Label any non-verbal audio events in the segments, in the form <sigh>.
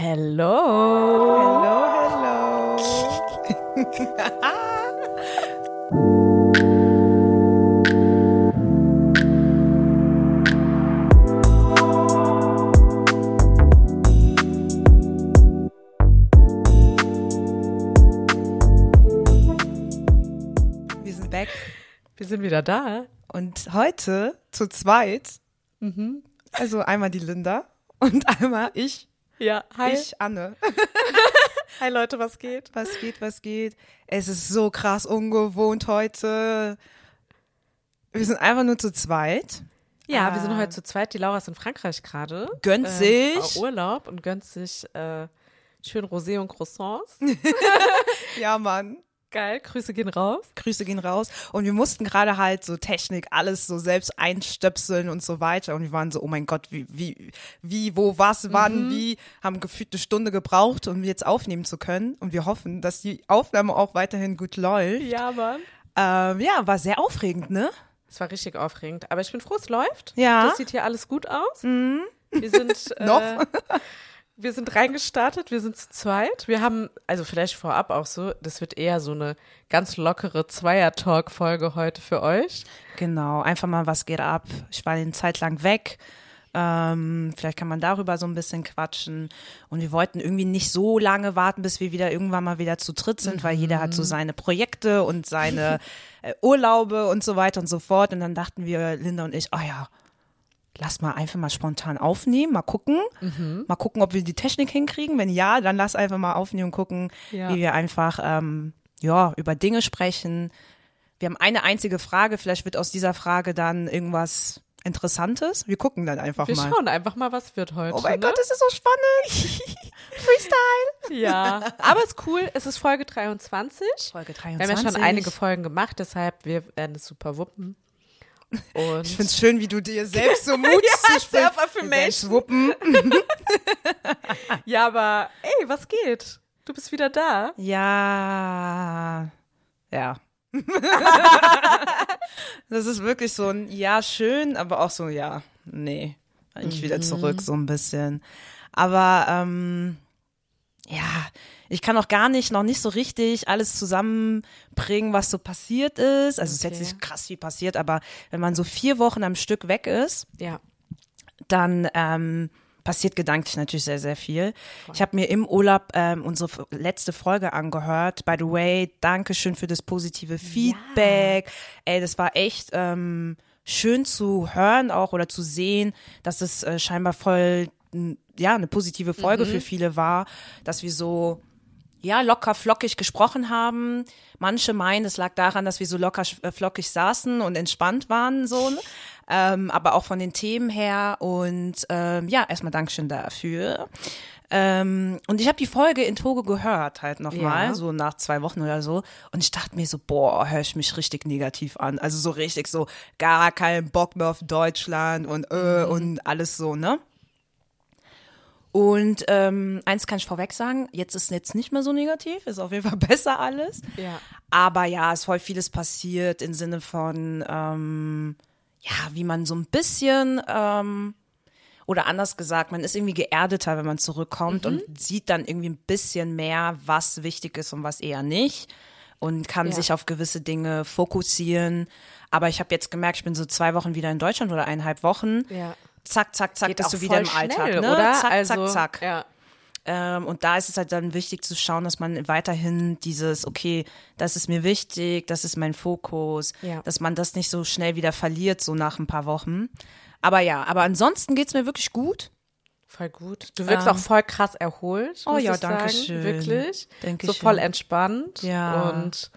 Hello. Hello, hello. Wir sind back Wir sind wieder da. und heute zu zweit. Mhm. Also einmal die Linda und einmal ich, Ja, hi. ich Anne. <laughs> Hi Leute, was geht? Was geht, was geht? Es ist so krass ungewohnt heute. Wir sind einfach nur zu zweit. Ja, wir sind Ah. heute zu zweit. Die Laura ist in Frankreich gerade. Gönnt ähm, sich. auf Urlaub und gönnt sich äh, schön Rosé und Croissants. <laughs> Ja, Mann. Geil, Grüße gehen raus. Grüße gehen raus. Und wir mussten gerade halt so Technik, alles so selbst einstöpseln und so weiter. Und wir waren so, oh mein Gott, wie, wie, wie, wo, was, wann, wie, haben gefühlt eine Stunde gebraucht, um jetzt aufnehmen zu können. Und wir hoffen, dass die Aufnahme auch weiterhin gut läuft. Ja, Mann. Ähm, ja, war sehr aufregend, ne? Es war richtig aufregend. Aber ich bin froh, es läuft. Ja. Das sieht hier alles gut aus. Wir sind <laughs> Noch? Wir sind reingestartet, wir sind zu zweit. Wir haben, also vielleicht vorab auch so, das wird eher so eine ganz lockere Zweier-Talk-Folge heute für euch. Genau, einfach mal, was geht ab? Ich war eine Zeit lang weg. Ähm, vielleicht kann man darüber so ein bisschen quatschen. Und wir wollten irgendwie nicht so lange warten, bis wir wieder irgendwann mal wieder zu dritt sind, weil jeder hat so seine Projekte und seine <laughs> äh, Urlaube und so weiter und so fort. Und dann dachten wir, Linda und ich, oh ja, lass mal einfach mal spontan aufnehmen, mal gucken, mal gucken, ob wir die Technik hinkriegen. Wenn ja, dann lass einfach mal aufnehmen und gucken, Ja. wie wir einfach ähm, ja über Dinge sprechen. Wir haben eine einzige Frage, vielleicht wird aus dieser Frage dann irgendwas Interessantes. Wir gucken dann einfach Wir mal. schauen einfach mal, was wird heute. Oh mein ne? Gott, das ist so spannend. <laughs> Freestyle. Ja, aber ist cool. Es ist Folge 23. Folge Wir haben ja schon einige Folgen gemacht, deshalb wir werden es super wuppen. Und Ich find's schön, wie du dir selbst so <laughs> Mut Ja, zu Self-Affirmation. wuppen. ja, aber ey, was geht? Du bist wieder da. Ja. Ja. <laughs> das ist wirklich so ein Ja, schön, aber auch so, ja, nee. Eigentlich wieder zurück, so ein bisschen. Aber ähm, ja, ich kann auch gar nicht, noch nicht so richtig alles zusammenbringen, was so passiert ist. Also es ist jetzt Okay. nicht krass viel passiert, aber wenn man so vier Wochen am Stück weg ist, Ja. dann ähm, passiert gedanklich natürlich sehr, sehr viel. Ich habe mir im Urlaub ähm, unsere letzte Folge angehört. By the way, danke schön für das positive Feedback. Ey, das war echt ähm, schön zu hören auch oder zu sehen, dass es äh, scheinbar voll, ja, eine positive Folge für viele war, dass wir so ja, locker flockig gesprochen haben. Manche meinen, es lag daran, dass wir so locker äh, flockig saßen und entspannt waren, so. ne? Ähm, aber auch von den Themen her. Und ähm, ja, erstmal Dankeschön dafür. Ähm, und ich habe die Folge in Togo gehört, halt nochmal, Ja. so nach zwei Wochen oder so. Und ich dachte mir so, boah, höre ich mich richtig negativ an. Also so richtig so, gar keinen Bock mehr auf Deutschland und äh, und alles so, ne? Und ähm, eins kann ich vorweg sagen, jetzt ist jetzt nicht mehr so negativ, ist auf jeden Fall <laughs> besser alles. Ja. Aber ja, es ist voll vieles passiert im Sinne von, ähm, ja, wie man so ein bisschen, ähm, oder anders gesagt, man ist irgendwie geerdeter, wenn man zurückkommt und sieht dann irgendwie ein bisschen mehr, was wichtig ist und was eher nicht. Und kann Ja. sich auf gewisse Dinge fokussieren. Aber ich habe jetzt gemerkt, ich bin so zwei Wochen wieder in Deutschland oder eineinhalb Wochen. Ja. Zack, zack, zack, Geht bist du wieder im Alltag, schnell, ne? oder? Zack, also, zack, zack. Ja. Ähm, und da ist es halt dann wichtig zu schauen, dass man weiterhin dieses, okay, das ist mir wichtig, das ist mein Fokus, Ja. dass man das nicht so schnell wieder verliert, so nach ein paar Wochen. Aber ja, aber ansonsten geht's mir wirklich gut. Voll gut. Du wirkst Ähm. auch voll krass erholt. Oh ja, ich danke sagen. schön. Wirklich. Danke so schön. voll entspannt. Ja. Und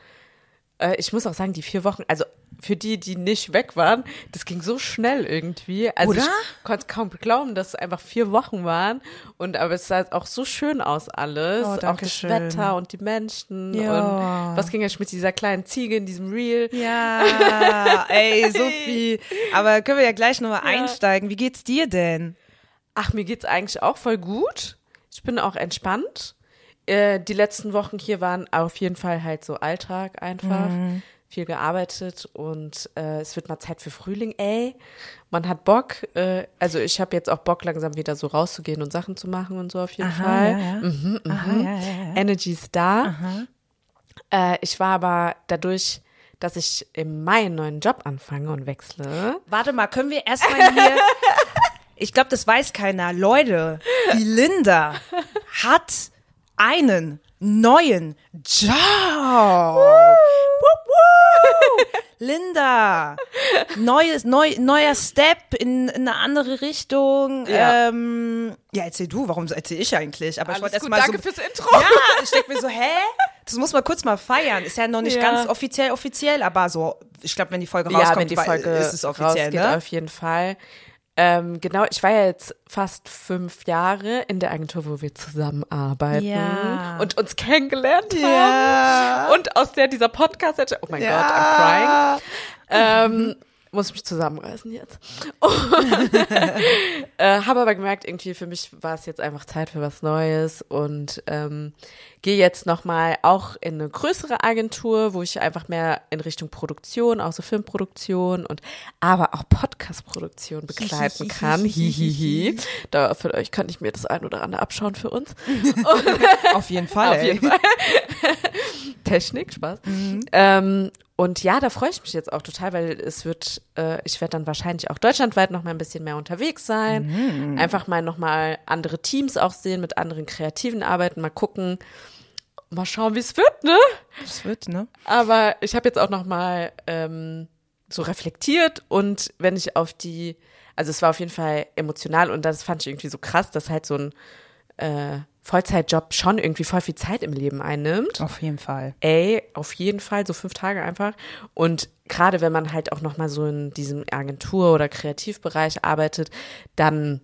äh, ich muss auch sagen, die vier Wochen, also für die, die nicht weg waren, das ging so schnell irgendwie. Also Oder? ich konnte kaum glauben, dass es einfach vier Wochen waren. Und aber es sah auch so schön aus alles. Oh, auch das schön. Wetter und die Menschen. Ja. Und was ging jetzt mit dieser kleinen Ziege in diesem Reel? Ja, <laughs> ey, so viel. Aber können wir ja gleich nochmal einsteigen. Wie geht's dir denn? Ach, mir geht's eigentlich auch voll gut. Ich bin auch entspannt. Äh, die letzten Wochen hier waren auf jeden Fall halt so Alltag einfach. Viel gearbeitet und äh, es wird mal Zeit für Frühling, ey. Man hat Bock, äh, also ich habe jetzt auch Bock, langsam wieder so rauszugehen und Sachen zu machen und so auf jeden Aha, Fall. ja, ja. Mhm, mhm. Aha, ja. Energy ist da. Äh, ich war aber dadurch, dass ich im Mai einen neuen Job anfange und wechsle. Warte mal, können wir erstmal hier. <laughs> Ich glaube, das weiß keiner. Leute, die Linda hat einen neuen Job. Wup, wup. Linda, neues, neu, neuer Step in, in eine andere Richtung. Ja. Ähm, ja, erzähl du, warum erzähl ich eigentlich? Aber ich wollte erst mal danke so, fürs Intro. Ja, ich denke mir so, hä? Das muss man kurz mal feiern. Ist ja noch nicht Ja. ganz offiziell, offiziell, aber so, ich glaube, wenn die Folge rauskommt, ja, wenn die Folge ist es offiziell, rausgeht, ne? auf jeden Fall. Ähm, genau, ich war ja jetzt fast fünf Jahre in der Agentur, wo wir zusammenarbeiten Ja. und uns kennengelernt Ja. haben. Und aus der dieser Podcast, oh mein Gott, I'm crying. Ähm, muss ich mich zusammenreißen jetzt. <laughs> <laughs> äh, habe aber gemerkt, irgendwie für mich war es jetzt einfach Zeit für was Neues und ähm, gehe jetzt nochmal auch in eine größere Agentur, wo ich einfach mehr in Richtung Produktion, auch so Filmproduktion und aber auch Podcastproduktion begleiten kann. Hihihi. Da für euch kann ich mir das ein oder andere abschauen für uns. <laughs> Auf jeden Fall. <laughs> Auf jeden Fall. <laughs> Technik, Spaß. Ähm, und ja, da freue ich mich jetzt auch total, weil es wird, äh, ich werde dann wahrscheinlich auch deutschlandweit noch mal ein bisschen mehr unterwegs sein. Einfach mal noch mal andere Teams auch sehen, mit anderen Kreativen arbeiten, mal gucken, mal schauen, wie es wird, ne? Das wird, ne? Aber ich habe jetzt auch noch mal ähm, so reflektiert und wenn ich auf die, also es war auf jeden Fall emotional und das fand ich irgendwie so krass, dass halt so ein äh, Vollzeitjob schon irgendwie voll viel Zeit im Leben einnimmt. Auf jeden Fall. Ey, auf jeden Fall, so fünf Tage einfach. Und gerade wenn man halt auch noch mal so in diesem Agentur- oder Kreativbereich arbeitet, dann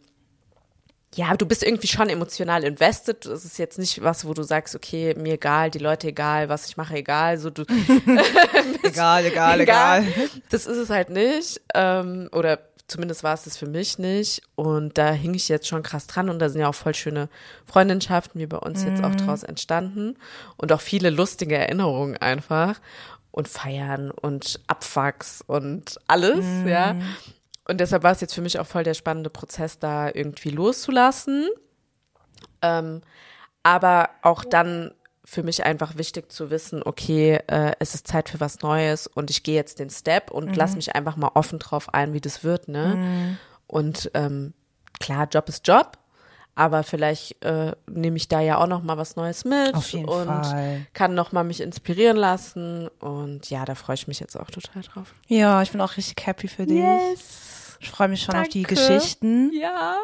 ja, du bist irgendwie schon emotional invested. Es ist jetzt nicht was, wo du sagst, okay, mir egal, die Leute egal, was ich mache egal. So du <laughs> <laughs> Egal, egal, egal. Das ist es halt nicht. Ähm, oder zumindest war es das für mich nicht. Und da hing ich jetzt schon krass dran. Und da sind ja auch voll schöne Freundschaften wie bei uns jetzt auch draus entstanden. Und auch viele lustige Erinnerungen einfach. Und Feiern und Abfucks und alles, ja. Und deshalb war es jetzt für mich auch voll der spannende Prozess, da irgendwie loszulassen. Ähm, aber auch dann für mich einfach wichtig zu wissen, okay, äh, es ist Zeit für was Neues und ich gehe jetzt den Step und lass mich einfach mal offen drauf ein, wie das wird, ne? Und ähm, klar, Job ist Job, aber vielleicht äh, nehme ich da ja auch noch mal was Neues mit Auf jeden und Fall. kann noch mal mich inspirieren lassen und ja, da freue ich mich jetzt auch total drauf. Ja, ich bin auch richtig happy für dich. Ich freue mich schon auf die Danke. Geschichten. Ja.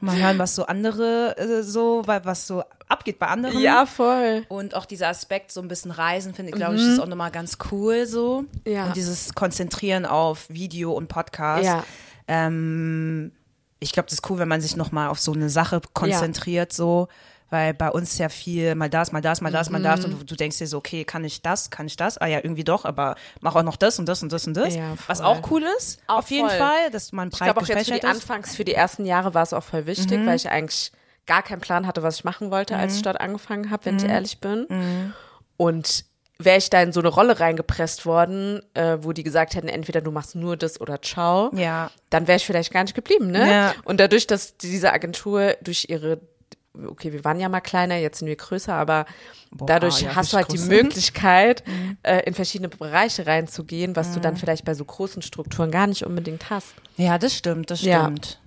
Mal hören, was so andere äh, so, weil was so abgeht bei anderen. Ja, voll. Und auch dieser Aspekt, so ein bisschen Reisen, finde ich, glaube ich, ist auch nochmal ganz cool so. Ja. Und dieses Konzentrieren auf Video und Podcast. Ja. Ähm, ich glaube, das ist cool, wenn man sich nochmal auf so eine Sache konzentriert, so. Weil bei uns ja viel mal das, mal das, mal das, mal Mhm. das. Und du, denkst dir so, okay, kann ich das, kann ich das? Ah ja, irgendwie doch, aber mach auch noch das und das und das und das. Ja, Was auch cool ist, Auch auf jeden voll. Fall, dass man Ich breit glaube auch jetzt für die ist. Anfangs, für die ersten Jahre war es auch voll wichtig, weil ich eigentlich gar keinen Plan hatte, was ich machen wollte, als ich dort angefangen habe, wenn ich ehrlich bin. Und wäre ich da in so eine Rolle reingepresst worden, äh, wo die gesagt hätten, entweder du machst nur das oder ciao, Ja. dann wäre ich vielleicht gar nicht geblieben, ne? Ja. Und dadurch, dass diese Agentur durch ihre Okay, wir waren ja mal kleiner, jetzt sind wir größer, aber dadurch ja, hast du halt die. Möglichkeit, <laughs> äh, in verschiedene Bereiche reinzugehen, was du dann vielleicht bei so großen Strukturen gar nicht unbedingt hast. Ja, das stimmt, das Ja. stimmt.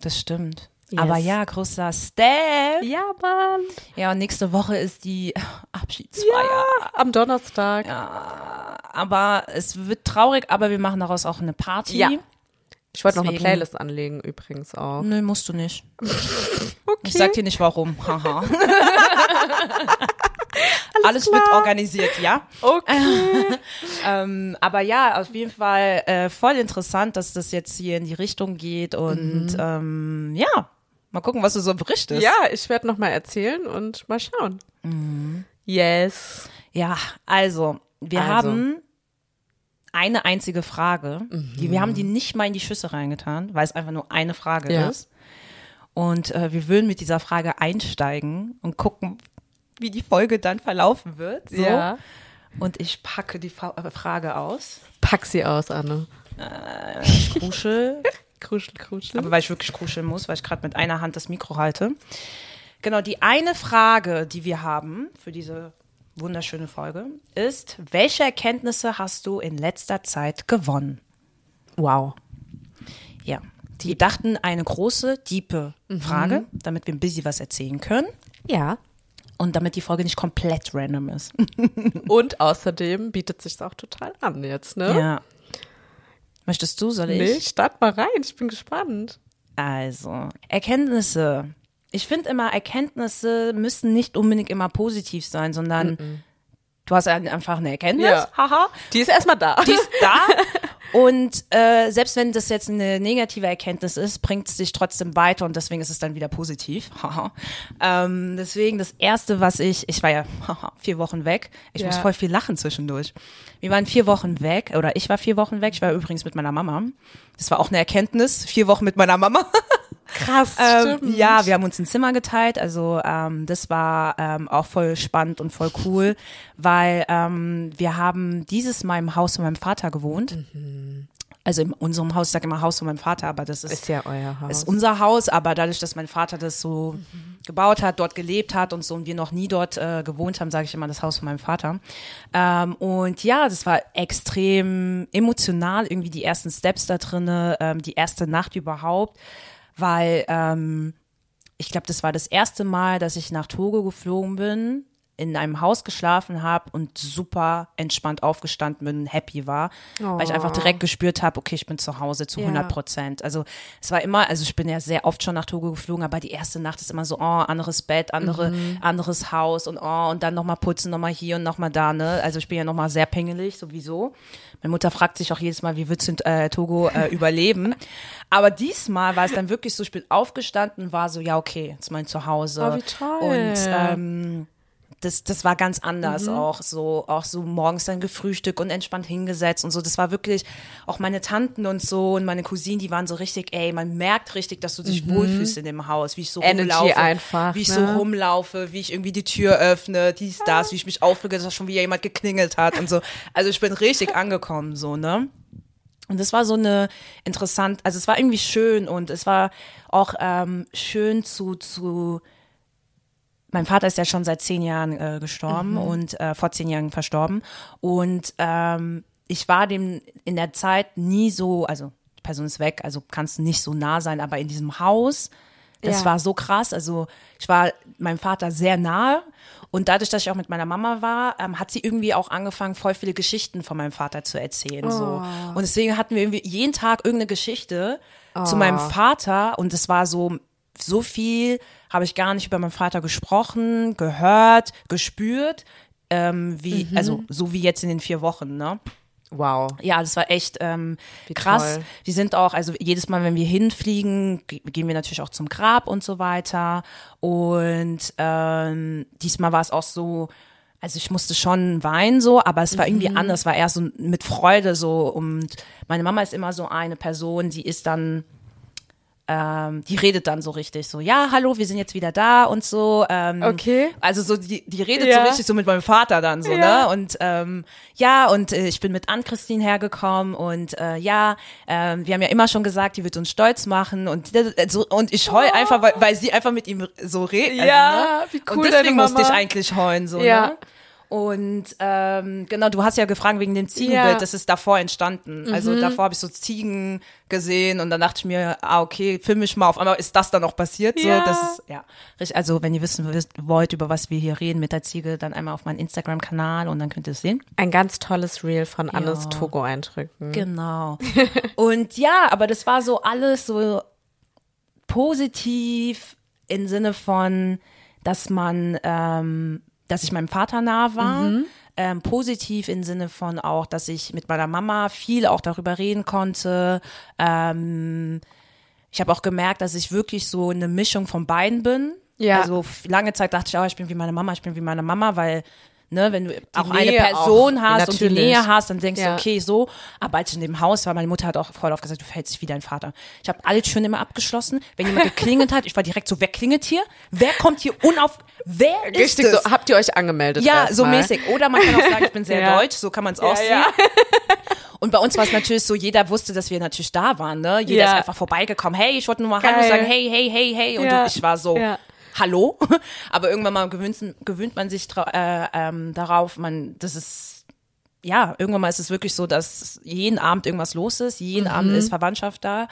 Das stimmt. Yes. Aber ja, großer Step. Ja, Mann. Ja, und nächste Woche ist die <laughs> Abschiedsfeier. Am Donnerstag. Aber es wird traurig, aber wir machen daraus auch eine Party. Ja. Ich wollte noch eine Playlist anlegen, übrigens auch. Nö, musst du nicht. <laughs> Okay. Ich sag dir nicht warum. <laughs> Haha. Alles, wird organisiert, ja. Okay. Ähm, aber ja, auf jeden Fall äh, voll interessant, dass das jetzt hier in die Richtung geht und ähm, ja, mal gucken, was du so berichtest. ja, ich werde noch mal erzählen und mal schauen. Yes. Ja, also, wir Also. haben eine einzige Frage. Die, wir haben die nicht mal in die Schüsse reingetan, weil es einfach nur eine Frage Ja. ist. Und äh, wir würden mit dieser Frage einsteigen und gucken, wie die Folge dann verlaufen wird. So. Ja. Und ich packe die Fa äh, Frage aus. Pack sie aus, Anne. Ich kruschel. <laughs> Kruschel, kruschel. aber weil ich wirklich kruscheln muss, weil ich gerade mit einer Hand das Mikro halte. Genau, die eine Frage, die wir haben für diese wunderschöne Folge, ist, welche Erkenntnisse hast du in letzter Zeit gewonnen? wow. Ja, die dachten eine große, diepe Mhm. Frage, damit wir ein bisschen was erzählen können Ja. und damit die Folge nicht komplett random ist. <laughs> Und außerdem bietet sich's auch total an jetzt, ne? Ja. Möchtest du, soll ich? Nee, start mal rein, ich bin gespannt. Also, Erkenntnisse. Ich finde immer, Erkenntnisse müssen nicht unbedingt immer positiv sein, sondern du hast ein- einfach eine Erkenntnis, Ja. haha, Die ist erstmal da. die ist da. <laughs> Und äh, selbst wenn das jetzt eine negative Erkenntnis ist, bringt es dich trotzdem weiter und deswegen ist es dann wieder positiv. <laughs> Haha. ähm, deswegen das Erste, was ich, ich war ja <laughs> vier Wochen weg, ich Ja. muss voll viel lachen zwischendurch. Wir waren vier Wochen weg, oder ich war vier Wochen weg, ich war übrigens mit meiner Mama. Das war auch eine Erkenntnis, vier Wochen mit meiner Mama. <laughs> Krass, Ähm, stimmt. ja, wir haben uns ein Zimmer geteilt, also ähm, das war ähm, auch voll spannend und voll cool, weil ähm, wir haben dieses Mal im Haus von meinem Vater gewohnt. Also in unserem Haus, ich sage immer Haus von meinem Vater, aber das ist, Ist ja euer Haus. ist unser Haus, aber dadurch, dass mein Vater das so gebaut hat, dort gelebt hat und so und wir noch nie dort äh, gewohnt haben, sage ich immer das Haus von meinem Vater. Ähm, und ja, das war extrem emotional, irgendwie die ersten Steps da drinne, ähm, die erste Nacht überhaupt, weil ähm, ich glaube, das war das erste Mal, dass ich nach Togo geflogen bin, in einem Haus geschlafen habe und super entspannt aufgestanden bin, happy war, weil ich einfach direkt gespürt habe, okay, ich bin zu Hause zu Ja. 100 Prozent. Also es war immer, also ich bin ja sehr oft schon nach Togo geflogen, aber die erste Nacht ist immer so, oh, anderes Bett, andere, anderes Haus und oh, und dann nochmal putzen, nochmal hier und nochmal da, ne? Also ich bin ja nochmal sehr pingelig, sowieso. Meine Mutter fragt sich auch jedes Mal, wie wird's in äh, Togo äh, <laughs> überleben? Aber diesmal war es dann wirklich so, ich bin aufgestanden, war so, ja, okay, jetzt mein Zuhause. Oh, wie toll. Und ähm, das, das war ganz anders Mhm. auch so, auch so morgens dann gefrühstückt und entspannt hingesetzt und so. Das war wirklich, auch meine Tanten und so und meine Cousinen, die waren so richtig, ey, man merkt richtig, dass du dich wohlfühlst in dem Haus, wie ich so Mhm. Energy rumlaufe. einfach, Wie ich ne? so rumlaufe, wie ich irgendwie die Tür öffne, dies, das, wie ich mich aufrege, dass schon wieder jemand geklingelt hat und so. Also ich bin richtig <laughs> angekommen, so, ne? Und das war so eine interessant, also es war irgendwie schön und es war auch ähm, schön zu, zu, mein Vater ist ja schon seit zehn Jahren äh, gestorben und äh, vor zehn Jahren verstorben. Und ähm, ich war dem in der Zeit nie so, also die Person ist weg, also kannst nicht so nah sein, aber in diesem Haus, das Ja. war so krass. Also ich war meinem Vater sehr nahe. Und dadurch, dass ich auch mit meiner Mama war, ähm, hat sie irgendwie auch angefangen, voll viele Geschichten von meinem Vater zu erzählen. So. Und deswegen hatten wir irgendwie jeden Tag irgendeine Geschichte zu meinem Vater. Und es war so, so viel habe ich gar nicht über meinen Vater gesprochen, gehört, gespürt, ähm, wie, also so wie jetzt in den vier Wochen, ne? Wow. Ja, das war echt ähm, krass. toll. Wir sind auch, also jedes Mal, wenn wir hinfliegen, ge- gehen wir natürlich auch zum Grab und so weiter. Und ähm, diesmal war es auch so, also ich musste schon weinen so, aber es war irgendwie anders, es war eher so mit Freude so. Und meine Mama ist immer so eine Person, die ist dann ähm, die redet dann so richtig so, ja, hallo, wir sind jetzt wieder da und so. Ähm, Okay. Also so, die, die redet Ja. so richtig so mit meinem Vater dann so, Ja. ne? Und ähm, ja, und äh, ich bin mit Ann-Christine hergekommen und äh, ja, ähm, wir haben ja immer schon gesagt, die wird uns stolz machen und äh, so, und ich heul einfach, weil, weil sie einfach mit ihm so redet. Oh. Ja, wie cool Und deswegen musste ich eigentlich heulen so, Ja. ne? Und ähm, genau, du hast ja gefragt wegen dem Ziegenbild, Ja. das ist davor entstanden. Mhm. Also davor habe ich so Ziegen gesehen und dann dachte ich mir, ah, okay, film ich mal auf einmal, ist das dann auch passiert? So, Ja. das ist, ja. Also wenn ihr wissen wollt, über was wir hier reden mit der Ziege, dann einmal auf meinen Instagram-Kanal und dann könnt ihr es sehen. Ein ganz tolles Reel von Annes Togo-Eindrücken. Genau. <laughs> und ja, aber das war so alles so positiv im Sinne von, dass man, ähm, dass ich meinem Vater nah war. Ähm, positiv im Sinne von auch, dass ich mit meiner Mama viel auch darüber reden konnte. Ähm, ich habe auch gemerkt, dass ich wirklich so eine Mischung von beiden bin. Ja. Also lange Zeit dachte ich auch, ich bin wie meine Mama, ich bin wie meine Mama, weil ne, wenn du auch eine Nähe Person auch, hast und die natürlich. Nähe hast, dann denkst Ja. du, okay, so. Ich in dem Haus war, meine Mutter hat auch voll oft gesagt, du verhältst dich wie dein Vater. Ich habe alle Türen immer abgeschlossen. Wenn jemand geklingelt hat, ich war direkt so, wer klingelt hier? Wer kommt hier unauf? Wer ist Richtig so, habt ihr euch angemeldet? Ja, so mal? mäßig. Oder man kann auch sagen, ich bin sehr <laughs> Ja. deutsch, so kann man es auch sehen. ja. <laughs> Und bei uns war es natürlich so, jeder wusste, dass wir natürlich da waren, ne? Jeder Ja. ist einfach vorbeigekommen. Hey, ich wollte nur mal Hallo sagen, hey, hey, hey, hey. Und Ja. ich war so, Ja. Hallo. <laughs> Aber irgendwann mal gewöhnt, gewöhnt man sich äh, ähm, darauf, man, das ist, ja, irgendwann mal ist es wirklich so, dass jeden Abend irgendwas los ist, jeden Abend Mhm. ist Verwandtschaft da.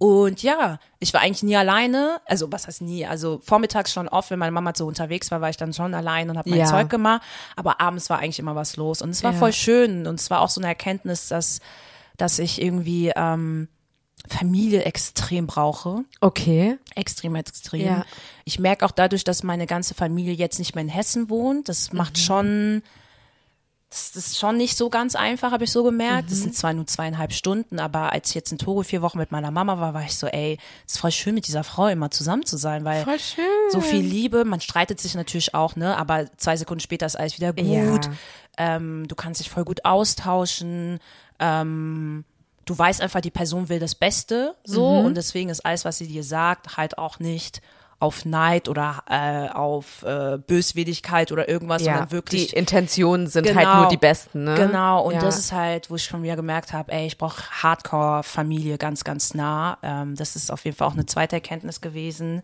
Und ja, ich war eigentlich nie alleine. Also, was heißt nie? Also, vormittags schon oft, wenn meine Mama so unterwegs war, war ich dann schon allein und habe mein Ja. Zeug gemacht. Aber abends war eigentlich immer was los. Und es war Ja. voll schön. Und es war auch so eine Erkenntnis, dass, dass ich irgendwie ähm, Familie extrem brauche. Okay. Extrem, extrem. Ja. Ich merke auch dadurch, dass meine ganze Familie jetzt nicht mehr in Hessen wohnt. Das macht Mhm. schon, das, das ist schon nicht so ganz einfach, habe ich so gemerkt. Das Mhm. sind zwar nur zweieinhalb Stunden, aber als ich jetzt in Togo vier Wochen mit meiner Mama war, war ich so, ey, es ist voll schön, mit dieser Frau immer zusammen zu sein, weil Voll schön. so viel Liebe, man streitet sich natürlich auch, ne? Aber zwei Sekunden später ist alles wieder gut. Ja. Ähm, du kannst dich voll gut austauschen. Ähm, du weißt einfach, die Person will das Beste so Mhm. und deswegen ist alles, was sie dir sagt, halt auch nicht auf Neid oder äh, auf äh, Böswilligkeit oder irgendwas, Ja, sondern wirklich die Intentionen sind Genau. halt nur die besten, ne? Genau, und ja. das ist halt, wo ich schon wieder gemerkt habe, ey, ich brauche Hardcore-Familie ganz, ganz nah. Ähm, das ist auf jeden Fall auch eine zweite Erkenntnis gewesen.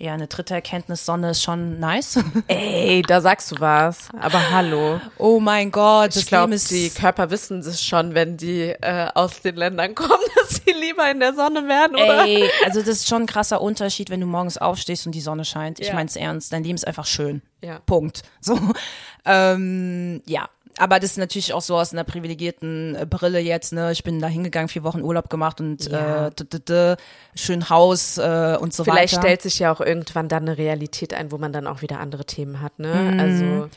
Ja, eine dritte Erkenntnis, Sonne ist schon nice. <laughs> Ey, da sagst du was. Aber hallo. Oh mein Gott, das Ich glaube, die Körper wissen es schon, wenn die äh, aus den Ländern <laughs> kommen, dass sie lieber in der Sonne werden, oder? Ey, also das ist schon ein krasser Unterschied, wenn du morgens aufstehst und die Sonne scheint. Ich Ja. mein's ernst, dein Leben ist einfach schön. Ja. Punkt. So. Ähm, ja. Aber das ist natürlich auch so aus einer privilegierten äh, Brille jetzt, ne? Ich bin da hingegangen, vier Wochen Urlaub gemacht und Ja. äh, d -d -d, schön Haus äh, und so Vielleicht weiter. stellt sich ja auch irgendwann dann eine Realität ein, wo man dann auch wieder andere Themen hat, ne? Mhm. Also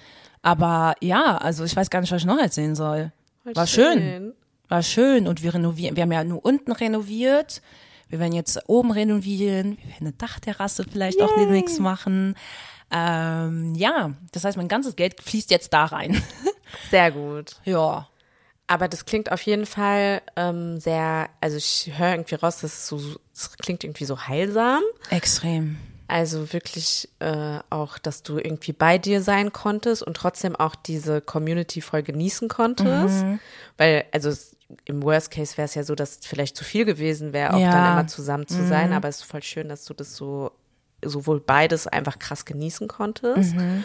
Aber ja, also ich weiß gar nicht, was ich noch erzählen soll. War schön. War schön und wir renovieren, wir haben ja nur unten renoviert. Wir werden jetzt oben renovieren. Wir werden eine Dachterrasse vielleicht auch demnächst machen. Ähm, ja, das heißt, mein ganzes Geld fließt jetzt da rein. <laughs> Sehr gut. ja. Aber das klingt auf jeden Fall ähm, sehr, also ich höre irgendwie raus, dass es so, es klingt irgendwie so heilsam. Extrem. Also wirklich äh, auch, dass du irgendwie bei dir sein konntest und trotzdem auch diese Community voll genießen konntest. Mhm. Weil, also im Worst Case wäre es ja so, dass es vielleicht zu viel gewesen wäre, auch Ja. Mhm. dann immer zusammen zu sein. Aber es ist voll schön, dass du das so, sowohl beides einfach krass genießen konntest. Mhm.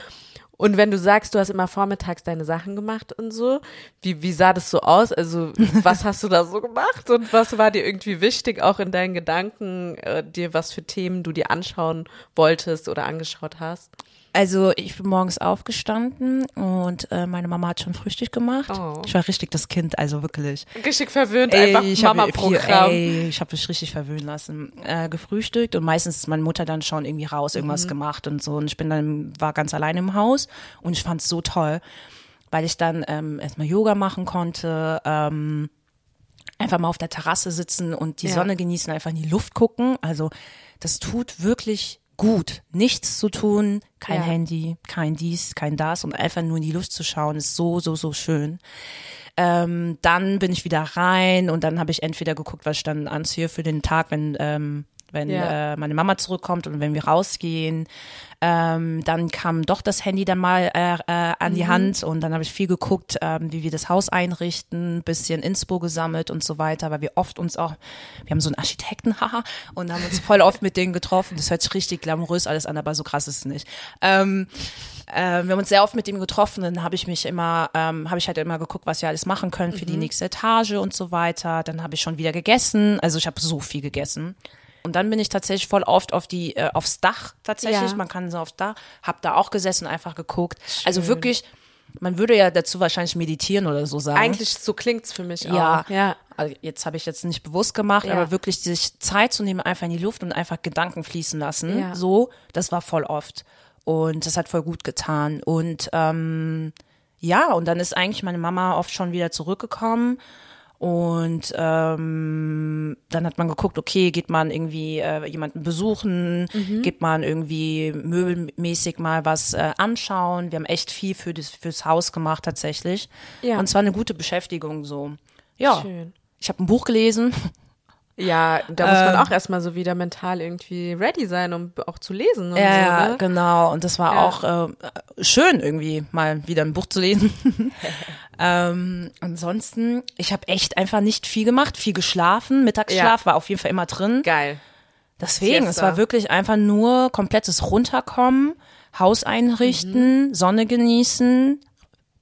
Und wenn du sagst, du hast immer vormittags deine Sachen gemacht und so, wie, wie sah das so aus? Also, was hast du da so gemacht und was war dir irgendwie wichtig, auch in deinen Gedanken, äh, dir was für Themen du dir anschauen wolltest oder angeschaut hast? Also ich bin morgens aufgestanden und äh, meine Mama hat schon Frühstück gemacht. Oh. Ich war richtig das Kind, also wirklich. Richtig verwöhnt, einfach Mama-Programm. Ich habe mich richtig verwöhnen lassen. Äh, gefrühstückt und meistens ist meine Mutter dann schon irgendwie raus, irgendwas Mhm. gemacht und so. Und ich bin dann, war ganz allein im Haus und ich fand es so toll, weil ich dann ähm, erstmal Yoga machen konnte, ähm, einfach mal auf der Terrasse sitzen und die Ja. Sonne genießen, einfach in die Luft gucken. Also das tut wirklich gut. Nichts zu tun, kein Ja. Handy, kein dies, kein das und einfach nur in die Luft zu schauen, ist so, so, so schön. Ähm, dann bin ich wieder rein und dann habe ich entweder geguckt, was ich dann anziehe für den Tag, wenn, ähm, wenn Ja. äh, meine Mama zurückkommt und wenn wir rausgehen. Ähm, dann kam doch das Handy dann mal äh, äh, an die Hand und dann habe ich viel geguckt, ähm, wie wir das Haus einrichten, bisschen Inspo gesammelt und so weiter, weil wir oft uns auch, wir haben so einen Architekten, <laughs> haha, und haben uns voll oft mit denen getroffen. Das hört sich richtig glamourös alles an, aber so krass ist es nicht. Ähm, äh, wir haben uns sehr oft mit ihm getroffen, dann habe ich mich immer, ähm, habe ich halt immer geguckt, was wir alles machen können für die nächste Etage und so weiter. Dann habe ich schon wieder gegessen, also ich habe so viel gegessen. Und dann bin ich tatsächlich voll oft auf die, äh, aufs Dach tatsächlich. Ja. Man kann so aufs Dach, hab da auch gesessen, einfach geguckt. Also wirklich, man würde ja dazu wahrscheinlich meditieren oder so sagen. Eigentlich so klingt's für mich Ja. auch. Ja. Also jetzt habe ich jetzt nicht bewusst gemacht, Ja. aber wirklich sich Zeit zu nehmen, einfach in die Luft und einfach Gedanken fließen lassen. Ja. So, das war voll oft. Und das hat voll gut getan. Und ähm, ja, und dann ist eigentlich meine Mama oft schon wieder zurückgekommen. Und ähm, dann hat man geguckt, okay, geht man irgendwie äh, jemanden besuchen, Mhm. geht man irgendwie möbelmäßig mal was äh, anschauen. Wir haben echt viel für das, fürs Haus gemacht tatsächlich. Ja. Und zwar eine gute Beschäftigung so. Ja, Schön. ich habe ein Buch gelesen. Ja, da muss man Ähm. auch erstmal so wieder mental irgendwie ready sein, um auch zu lesen und Ja, so, ne? genau. Und das war Ja. auch äh, schön, irgendwie mal wieder ein Buch zu lesen. <laughs> ähm, ansonsten, ich habe echt einfach nicht viel gemacht, viel geschlafen. Mittagsschlaf war auf jeden Fall immer drin. Geil. Deswegen, es Siesta. war wirklich einfach nur komplettes Runterkommen, Haus einrichten, Sonne genießen,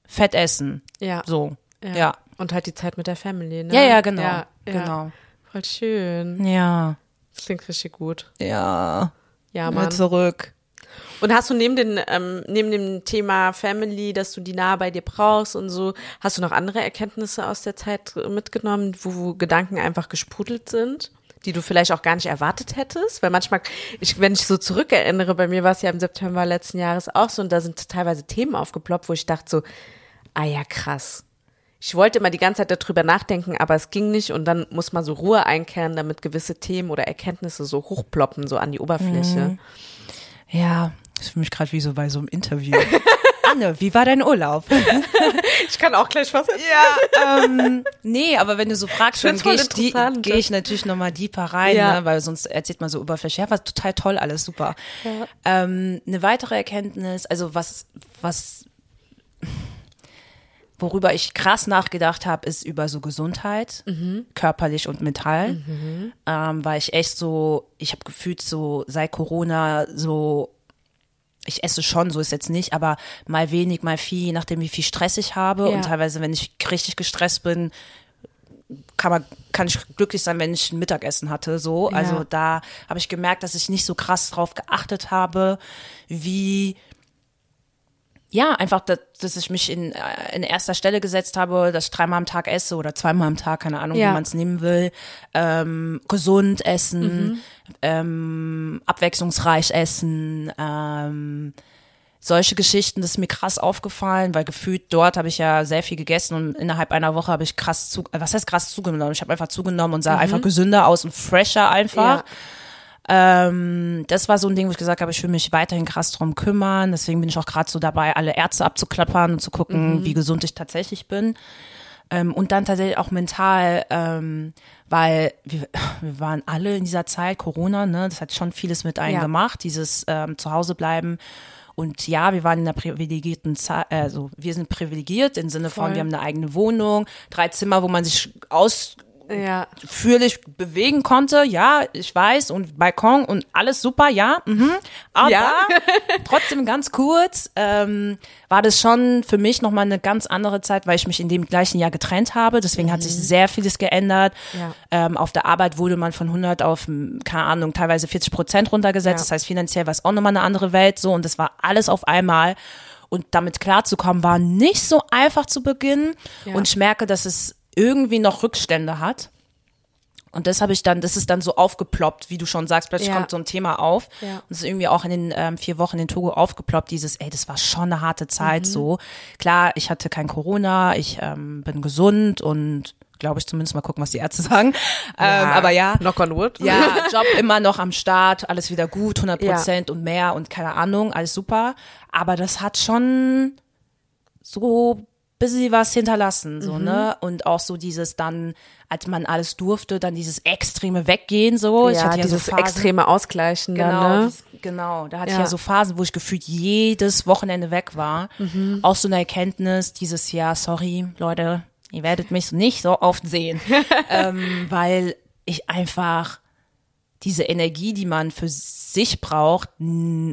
Fett essen. Ja. So. Ja. Ja. Und halt die Zeit mit der Family, ne? Ja, ja, genau. Ja, ja. Genau. Voll schön. Ja. Das klingt richtig gut. Ja. Ja, Mal Mann. zurück. Und hast du neben, den, ähm, neben dem Thema Family, dass du die nah bei dir brauchst und so, hast du noch andere Erkenntnisse aus der Zeit mitgenommen, wo, wo Gedanken einfach gesprudelt sind? die du vielleicht auch gar nicht erwartet hättest, weil manchmal, ich, wenn ich so zurückerinnere, bei mir war es ja im September letzten Jahres auch so und da sind teilweise Themen aufgeploppt, wo ich dachte so, ah ja, krass. Ich wollte immer die ganze Zeit darüber nachdenken, aber es ging nicht und dann muss man so Ruhe einkehren, damit gewisse Themen oder Erkenntnisse so hochploppen, so an die Oberfläche. Ja, das ist für mich gerade wie so bei so einem Interview. <laughs> Anne, wie war dein Urlaub? <laughs> Ich kann auch gleich was erzählen. Ja, ähm, nee, aber wenn du so fragst, dann gehe ich, die- geh ich natürlich nochmal deeper rein, Ja. ne, weil sonst erzählt man so Oberfläche. Ja, war total toll, alles super. Ähm, eine weitere Erkenntnis, also was, was, worüber ich krass nachgedacht habe, ist über so Gesundheit, körperlich und mental. Ähm, weil ich echt so, ich habe gefühlt so seit Corona so ich esse schon, so ist jetzt nicht, aber mal wenig, mal viel, je nachdem, wie viel Stress ich habe. Ja. Und teilweise, wenn ich richtig gestresst bin, kann man, kann ich glücklich sein, wenn ich ein Mittagessen hatte, so. Ja. Also da habe ich gemerkt, dass ich nicht so krass drauf geachtet habe, wie, ja, einfach, dass, dass ich mich in, äh, in erster Stelle gesetzt habe, dass ich dreimal am Tag esse oder zweimal am Tag, keine Ahnung, Ja. wie man es nehmen will. Ähm, gesund essen, Mhm. ähm, abwechslungsreich essen, ähm, solche Geschichten, das ist mir krass aufgefallen, weil gefühlt dort habe ich ja sehr viel gegessen und innerhalb einer Woche habe ich krass zu, äh, was heißt krass zugenommen? Ich habe einfach zugenommen und sah einfach gesünder aus und fresher einfach. Ja. Ähm, das war so ein Ding, wo ich gesagt habe, ich will mich weiterhin krass drum kümmern. Deswegen bin ich auch gerade so dabei, alle Ärzte abzuklappern und zu gucken, wie gesund ich tatsächlich bin. Ähm, und dann tatsächlich auch mental, ähm, weil wir, wir waren alle in dieser Zeit Corona, ne? Das hat schon vieles mit einem Ja. gemacht, dieses ähm, Zuhause bleiben. Und ja, wir waren in einer privilegierten Zeit, also wir sind privilegiert im Sinne von, Voll. wir haben eine eigene Wohnung, drei Zimmer, wo man sich aus Ja. führlich bewegen konnte, ja, ich weiß, und Balkon und alles super, ja, mhm. aber Ja. <laughs> trotzdem ganz kurz ähm, war das schon für mich nochmal eine ganz andere Zeit, weil ich mich in dem gleichen Jahr getrennt habe, deswegen hat sich sehr vieles geändert. Mhm. Ja. Ähm, auf der Arbeit wurde man von 100 auf, m, keine Ahnung, teilweise 40 Prozent runtergesetzt, Ja. das heißt finanziell war es auch nochmal eine andere Welt, so, und das war alles auf einmal. Und damit klarzukommen, war nicht so einfach zu Beginn. Ja. Und ich merke, dass es irgendwie noch Rückstände hat. Und das habe ich dann, das ist dann so aufgeploppt, wie du schon sagst, plötzlich Ja. kommt so ein Thema auf. Ja. Und es ist irgendwie auch in den ähm, vier Wochen in Togo aufgeploppt, dieses, ey, das war schon eine harte Zeit so. Klar, ich hatte kein Corona, ich ähm, bin gesund und glaube ich zumindest mal gucken, was die Ärzte <laughs> sagen. Ähm, aber ja, Knock on wood. ja, <laughs> Job immer noch am Start, alles wieder gut, 100 Prozent und mehr und keine Ahnung, alles super. Aber das hat schon so bisschen was hinterlassen, so, Mhm. ne? Und auch so dieses dann, als man alles durfte, dann dieses extreme Weggehen, so. ich Ja, hatte ja dieses so Phasen, extreme Ausgleichen Genau, dann, ne? dies- genau. Da hatte Ja. ich ja so Phasen, wo ich gefühlt jedes Wochenende weg war. Mhm. Auch so eine Erkenntnis dieses Jahr, sorry, Leute, ihr werdet mich nicht so oft sehen. <laughs> ähm, weil ich einfach diese Energie, die man für sich braucht,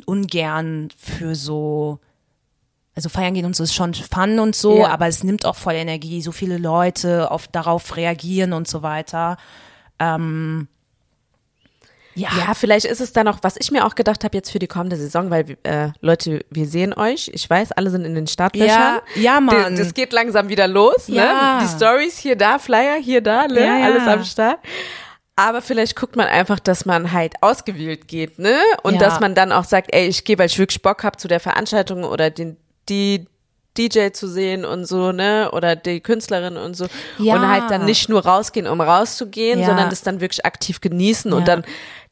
ungern für so also feiern gehen und so ist schon Fun und so, Ja. aber es nimmt auch voll Energie, so viele Leute auf darauf reagieren und so weiter. Ähm, ja, Ja, vielleicht ist es dann auch, was ich mir auch gedacht habe jetzt für die kommende Saison, weil äh, Leute, wir sehen euch. Ich weiß, alle sind in den Startlöchern. Ja, ja, Mann. Das geht langsam wieder los. Ja. Ne? Die Stories hier da, Flyer hier da, ne? Ja, ja. alles am Start. Aber vielleicht guckt man einfach, dass man halt ausgewählt geht, ne? Und Ja. dass man dann auch sagt, ey, ich gehe, weil ich wirklich Bock habe zu der Veranstaltung oder den, die DJ zu sehen und so, ne, oder die Künstlerin und so. Ja. Und halt dann nicht nur rausgehen, um rauszugehen, Ja. sondern das dann wirklich aktiv genießen Ja. und dann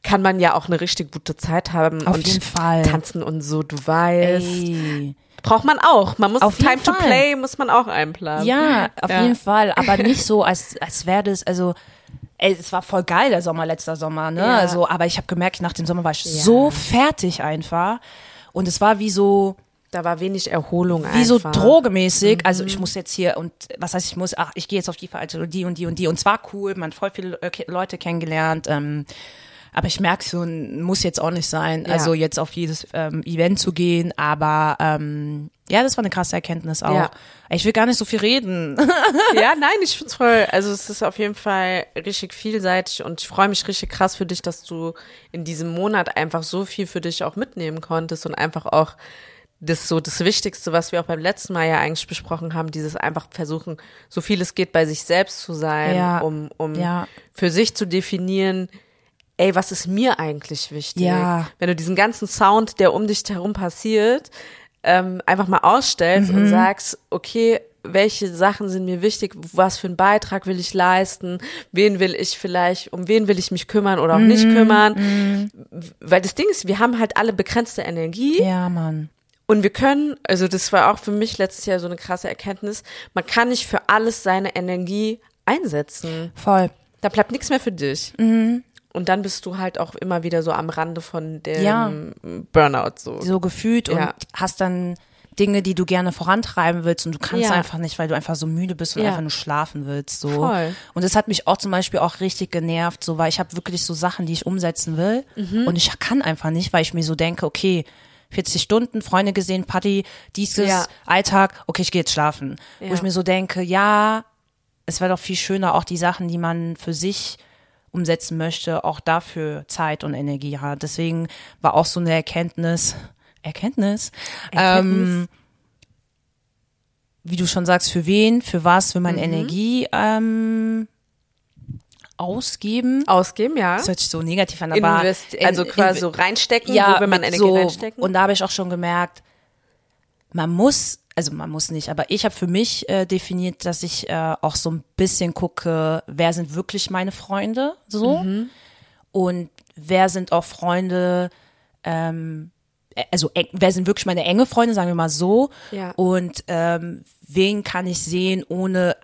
kann man ja auch eine richtig gute Zeit haben Auf und jeden Fall. tanzen und so, du weißt. Ey. Braucht man auch. Man muss Auf Time to. Play muss man auch einplanen. Ja, auf Ja. jeden Fall. Aber nicht so, als, als wäre das, also, ey, es war voll geil, der Sommer, letzter Sommer, ne? Ja. Also, aber ich habe gemerkt, nach dem Sommer war ich so fertig einfach. Und es war wie so, Da war wenig Erholung wie so einfach. drogemäßig. Also ich muss jetzt hier und was heißt ich muss, ach, ich gehe jetzt auf die Veranstaltung, die und die und die. Und zwar cool, man hat voll viele Leute kennengelernt. Ähm, aber ich merke so, muss jetzt auch nicht sein, Ja. also jetzt auf jedes ähm, Event zu gehen. Aber ähm, ja, das war eine krasse Erkenntnis auch. Ja. Ich will gar nicht so viel reden. <laughs> Ja, nein, ich find's voll. Also es ist auf jeden Fall richtig vielseitig und ich freue mich richtig krass für dich, dass du in diesem Monat einfach so viel für dich auch mitnehmen konntest und einfach auch das so das Wichtigste, was wir auch beim letzten Mal ja eigentlich besprochen haben, dieses einfach versuchen, so viel es geht, bei sich selbst zu sein, Ja. um, um Ja. für sich zu definieren, ey, was ist mir eigentlich wichtig? Ja. Wenn du diesen ganzen Sound, der um dich herum passiert, ähm, einfach mal ausstellst und sagst, okay, welche Sachen sind mir wichtig, was für einen Beitrag will ich leisten, wen will ich vielleicht, um wen will ich mich kümmern oder auch nicht kümmern. Weil das Ding ist, wir haben halt alle begrenzte Energie ja, Mann. Und wir können, also das war auch für mich letztes Jahr so eine krasse Erkenntnis, man kann nicht für alles seine Energie einsetzen. Voll. Da bleibt nichts mehr für dich. Mhm. Und dann bist du halt auch immer wieder so am Rande von dem Ja. Burnout so. So gefühlt und Ja. hast dann Dinge, die du gerne vorantreiben willst und du kannst Ja. einfach nicht, weil du einfach so müde bist und Ja. einfach nur schlafen willst. So. Voll. Und das hat mich auch zum Beispiel auch richtig genervt, so weil ich habe wirklich so Sachen, die ich umsetzen will Mhm. und ich kann einfach nicht, weil ich mir so denke, okay, 40 Stunden, Freunde gesehen, Party, dieses, Ja. Alltag, okay, ich gehe jetzt schlafen. Wo Ja. ich mir so denke, ja, es wäre doch viel schöner, auch die Sachen, die man für sich umsetzen möchte, auch dafür Zeit und Energie hat. Deswegen war auch so eine Erkenntnis, Erkenntnis, Ähm, wie du schon sagst, für wen, für was will man Mhm. Energie ähm, ausgeben? Ausgeben, ja. Das hört sich so negativ an, aber Invest in- also quasi in- so reinstecken, ja, wo will man Energie so, reinstecken? Und da habe ich auch schon gemerkt, man muss, also man muss nicht, aber ich habe für mich äh, definiert, dass ich äh, auch so ein bisschen gucke, wer sind wirklich meine Freunde, so Mhm. und wer sind auch Freunde, ähm, äh, also wer sind wirklich meine enge Freunde, sagen wir mal so, Ja. und ähm, wen kann ich sehen, ohne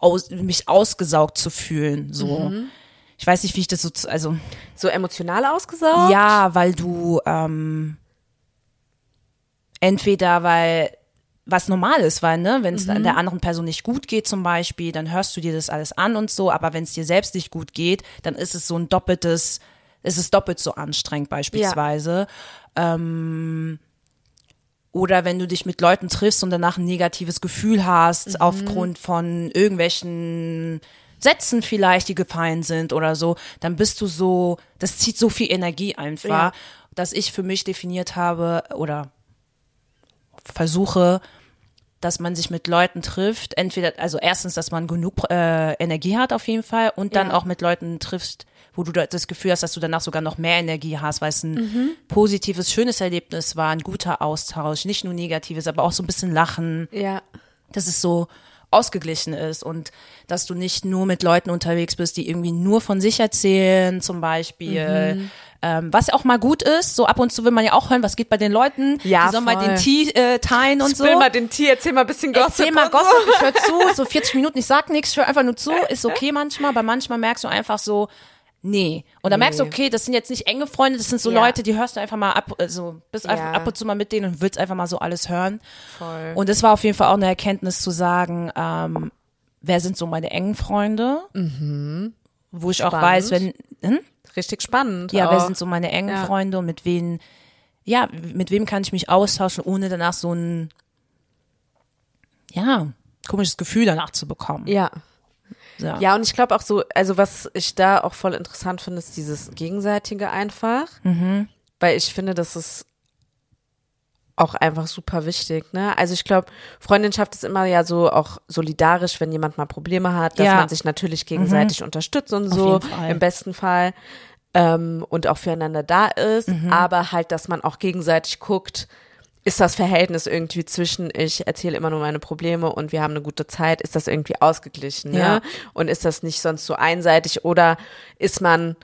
aus, mich ausgesaugt zu fühlen, so. Mhm. Ich weiß nicht, wie ich das so, also so emotional ausgesaugt? ja, weil du ähm, entweder weil was normal ist, weil ne, wenn es Mhm. der anderen Person nicht gut geht zum Beispiel, dann hörst du dir das alles an und so, aber wenn es dir selbst nicht gut geht, dann ist es so ein doppeltes, es ist doppelt so anstrengend beispielsweise. Ähm, oder wenn du dich mit Leuten triffst und danach ein negatives Gefühl hast, Mhm. aufgrund von irgendwelchen Sätzen vielleicht, die gefallen sind oder so, dann bist du so, das zieht so viel Energie einfach, Ja. dass ich für mich definiert habe oder versuche, dass man sich mit Leuten trifft, entweder, also erstens, dass man genug äh, Energie hat auf jeden Fall und dann Ja. auch mit Leuten triffst, wo du da- das Gefühl hast, dass du danach sogar noch mehr Energie hast, weil es ein Mhm. positives, schönes Erlebnis war, ein guter Austausch, nicht nur negatives, aber auch so ein bisschen Lachen, Ja. dass es so ausgeglichen ist und dass du nicht nur mit Leuten unterwegs bist, die irgendwie nur von sich erzählen, zum Beispiel. Mhm. Ähm, was ja auch mal gut ist, so ab und zu will man ja auch hören, was geht bei den Leuten. Ja, die sollen mal voll. den Tee äh, teilen und so. Spill mal den Tee, erzähl mal ein bisschen Gossip. Erzähl mal und so. Gossip, ich höre zu, so 40 Minuten, ich sag nichts, ich höre einfach nur zu, ist okay manchmal, aber manchmal merkst du einfach so, nee. Und dann merkst du, Nee. okay, das sind jetzt nicht enge Freunde, das sind so Ja. Leute, die hörst du einfach mal ab, also bist Ja. einfach ab und zu mal mit denen und willst einfach mal so alles hören. Voll. Und es war auf jeden Fall auch eine Erkenntnis zu sagen, ähm, wer sind so meine engen Freunde? Wo ich auch Spannend. weiß, wenn, hm? Richtig spannend. ja, auch. wer sind so meine engen Ja. Freunde und mit wem, ja, mit wem kann ich mich austauschen, ohne danach so ein, ja, komisches Gefühl danach zu bekommen. Ja. Ja. Ja, und ich glaube auch so, also was ich da auch voll interessant finde, ist dieses Gegenseitige einfach. Mhm. Weil ich finde, das ist auch einfach super wichtig, ne? Also ich glaube, Freundschaft ist immer ja so auch solidarisch, wenn jemand mal Probleme hat, dass Ja. Mhm. man sich natürlich gegenseitig unterstützt und so, im besten Fall. Ähm, und auch füreinander da ist, Mhm. aber halt, dass man auch gegenseitig guckt, ist das Verhältnis irgendwie zwischen, ich erzähle immer nur meine Probleme und wir haben eine gute Zeit, ist das irgendwie ausgeglichen, ne? Ja. Und ist das nicht sonst so einseitig oder ist man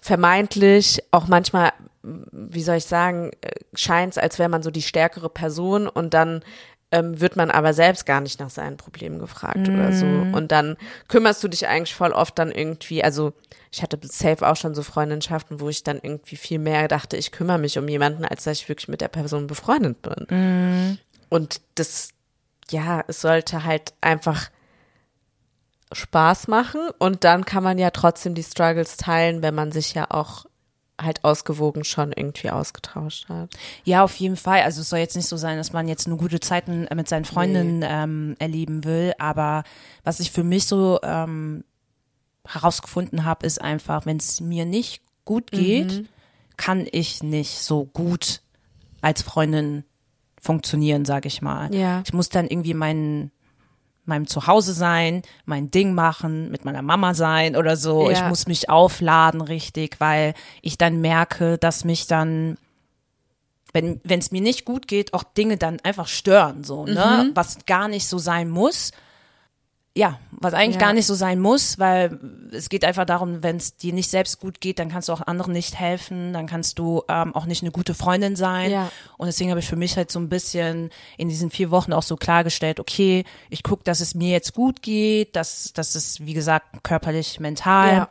vermeintlich auch manchmal, wie soll ich sagen, scheint es, als wäre man so die stärkere Person und dann ähm, wird man aber selbst gar nicht nach seinen Problemen gefragt oder so. Und dann kümmerst du dich eigentlich voll oft dann irgendwie, also ich hatte safe auch schon so Freundschaften, wo ich dann irgendwie viel mehr dachte, ich kümmere mich um jemanden, als dass ich wirklich mit der Person befreundet bin. Und das, ja, es sollte halt einfach Spaß machen und dann kann man ja trotzdem die Struggles teilen, wenn man sich ja auch halt ausgewogen schon irgendwie ausgetauscht hat. Ja, auf jeden Fall. Also es soll jetzt nicht so sein, dass man jetzt nur gute Zeiten äh, mit seinen Freundinnen ähm, erleben will. Aber was ich für mich so ähm, herausgefunden habe, ist einfach, wenn es mir nicht gut geht, kann ich nicht so gut als Freundin funktionieren, sage ich mal. Ja. Ich muss dann irgendwie meinen meinem Zuhause sein, mein Ding machen, mit meiner Mama sein oder so. Ja. Ich muss mich aufladen richtig, weil ich dann merke, dass mich dann wenn es mir nicht gut geht, auch Dinge dann einfach stören so, ne? Mhm. Was gar nicht so sein muss. Ja, was eigentlich Ja. gar nicht so sein muss, weil es geht einfach darum, wenn es dir nicht selbst gut geht, dann kannst du auch anderen nicht helfen, dann kannst du ähm, auch nicht eine gute Freundin sein. Ja. Und deswegen habe ich für mich halt so ein bisschen in diesen vier Wochen auch so klargestellt, okay, ich gucke, dass es mir jetzt gut geht, dass, dass es, wie gesagt, körperlich, mental, Ja.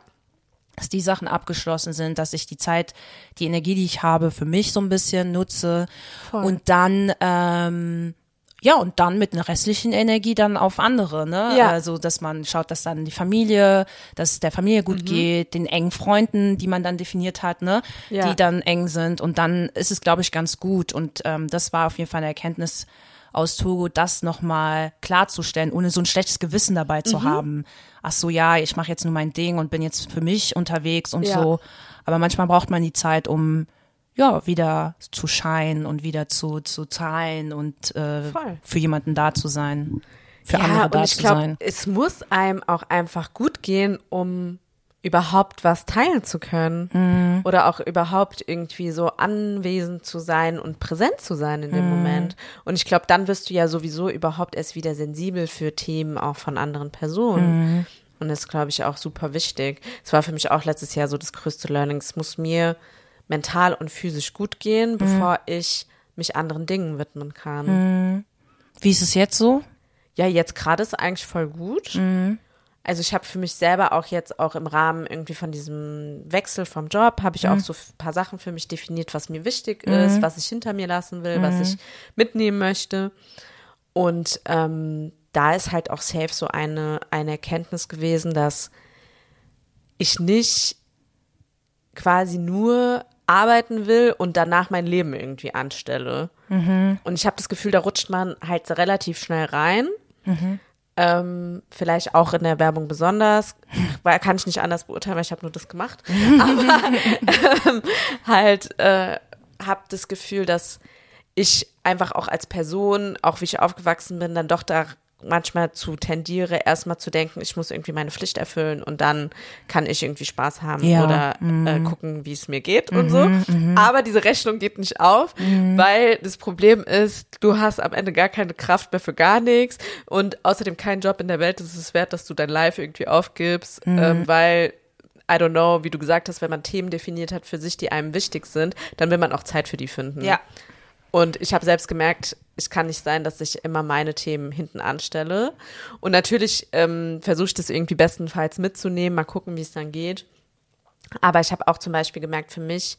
dass die Sachen abgeschlossen sind, dass ich die Zeit, die Energie, die ich habe, für mich so ein bisschen nutze Voll. und dann ähm, ja und dann mit einer restlichen Energie dann auf andere, ne? Ja. Also dass man schaut, dass dann die Familie, dass es der Familie Mhm. gut geht, den engen Freunden, die man dann definiert hat, ne? Ja. Die dann eng sind und dann ist es, glaube ich, ganz gut und ähm, das war auf jeden Fall eine Erkenntnis aus Togo, das nochmal klarzustellen, ohne so ein schlechtes Gewissen dabei Mhm. zu haben. Ach so, ja, ich mache jetzt nur mein Ding und bin jetzt für mich unterwegs und Ja. so. Aber manchmal braucht man die Zeit, um ja wieder zu scheinen und wieder zu zu zahlen und äh, Voll. für jemanden da zu sein, für ja, andere da und ich zu glaube, sein. es muss einem auch einfach gut gehen, um überhaupt was teilen zu können Mhm. oder auch überhaupt irgendwie so anwesend zu sein und präsent zu sein in dem Mhm. Moment. Und ich glaube, dann wirst du ja sowieso überhaupt erst wieder sensibel für Themen auch von anderen Personen. Mhm. Und das ist, glaube ich, auch super wichtig. Es war für mich auch letztes Jahr so das größte Learning. Es muss mir mental und physisch gut gehen, Mhm. bevor ich mich anderen Dingen widmen kann. Wie ist es jetzt so? Ja, jetzt gerade ist eigentlich voll gut. Mhm. Also ich habe für mich selber auch jetzt auch im Rahmen irgendwie von diesem Wechsel vom Job, habe ich Mhm. auch so ein paar Sachen für mich definiert, was mir wichtig ist, was ich hinter mir lassen will, was ich mitnehmen möchte. Und ähm, da ist halt auch safe so eine, eine Erkenntnis gewesen, dass ich nicht quasi nur arbeiten will und danach mein Leben irgendwie anstelle. Und ich habe das Gefühl, da rutscht man halt relativ schnell rein. Ähm, vielleicht auch in der Werbung besonders, <laughs> weil kann ich nicht anders beurteilen, weil ich habe nur das gemacht. <laughs> Aber ähm, halt äh, habe das Gefühl, dass ich einfach auch als Person, auch wie ich aufgewachsen bin, dann doch da manchmal zu tendiere, erstmal zu denken, ich muss irgendwie meine Pflicht erfüllen und dann kann ich irgendwie Spaß haben Ja, oder äh, gucken, wie es mir geht und so. Aber diese Rechnung geht nicht auf, weil das Problem ist, du hast am Ende gar keine Kraft mehr für gar nichts und außerdem kein Job in der Welt ist es wert, dass du dein Life irgendwie aufgibst, ähm, weil I don't know, wie du gesagt hast, wenn man Themen definiert hat für sich, die einem wichtig sind, dann will man auch Zeit für die finden. Ja. Und ich habe selbst gemerkt, es kann nicht sein, dass ich immer meine Themen hinten anstelle. Und natürlich ähm, versuche ich das irgendwie bestenfalls mitzunehmen, mal gucken, wie es dann geht. Aber ich habe auch zum Beispiel gemerkt, für mich,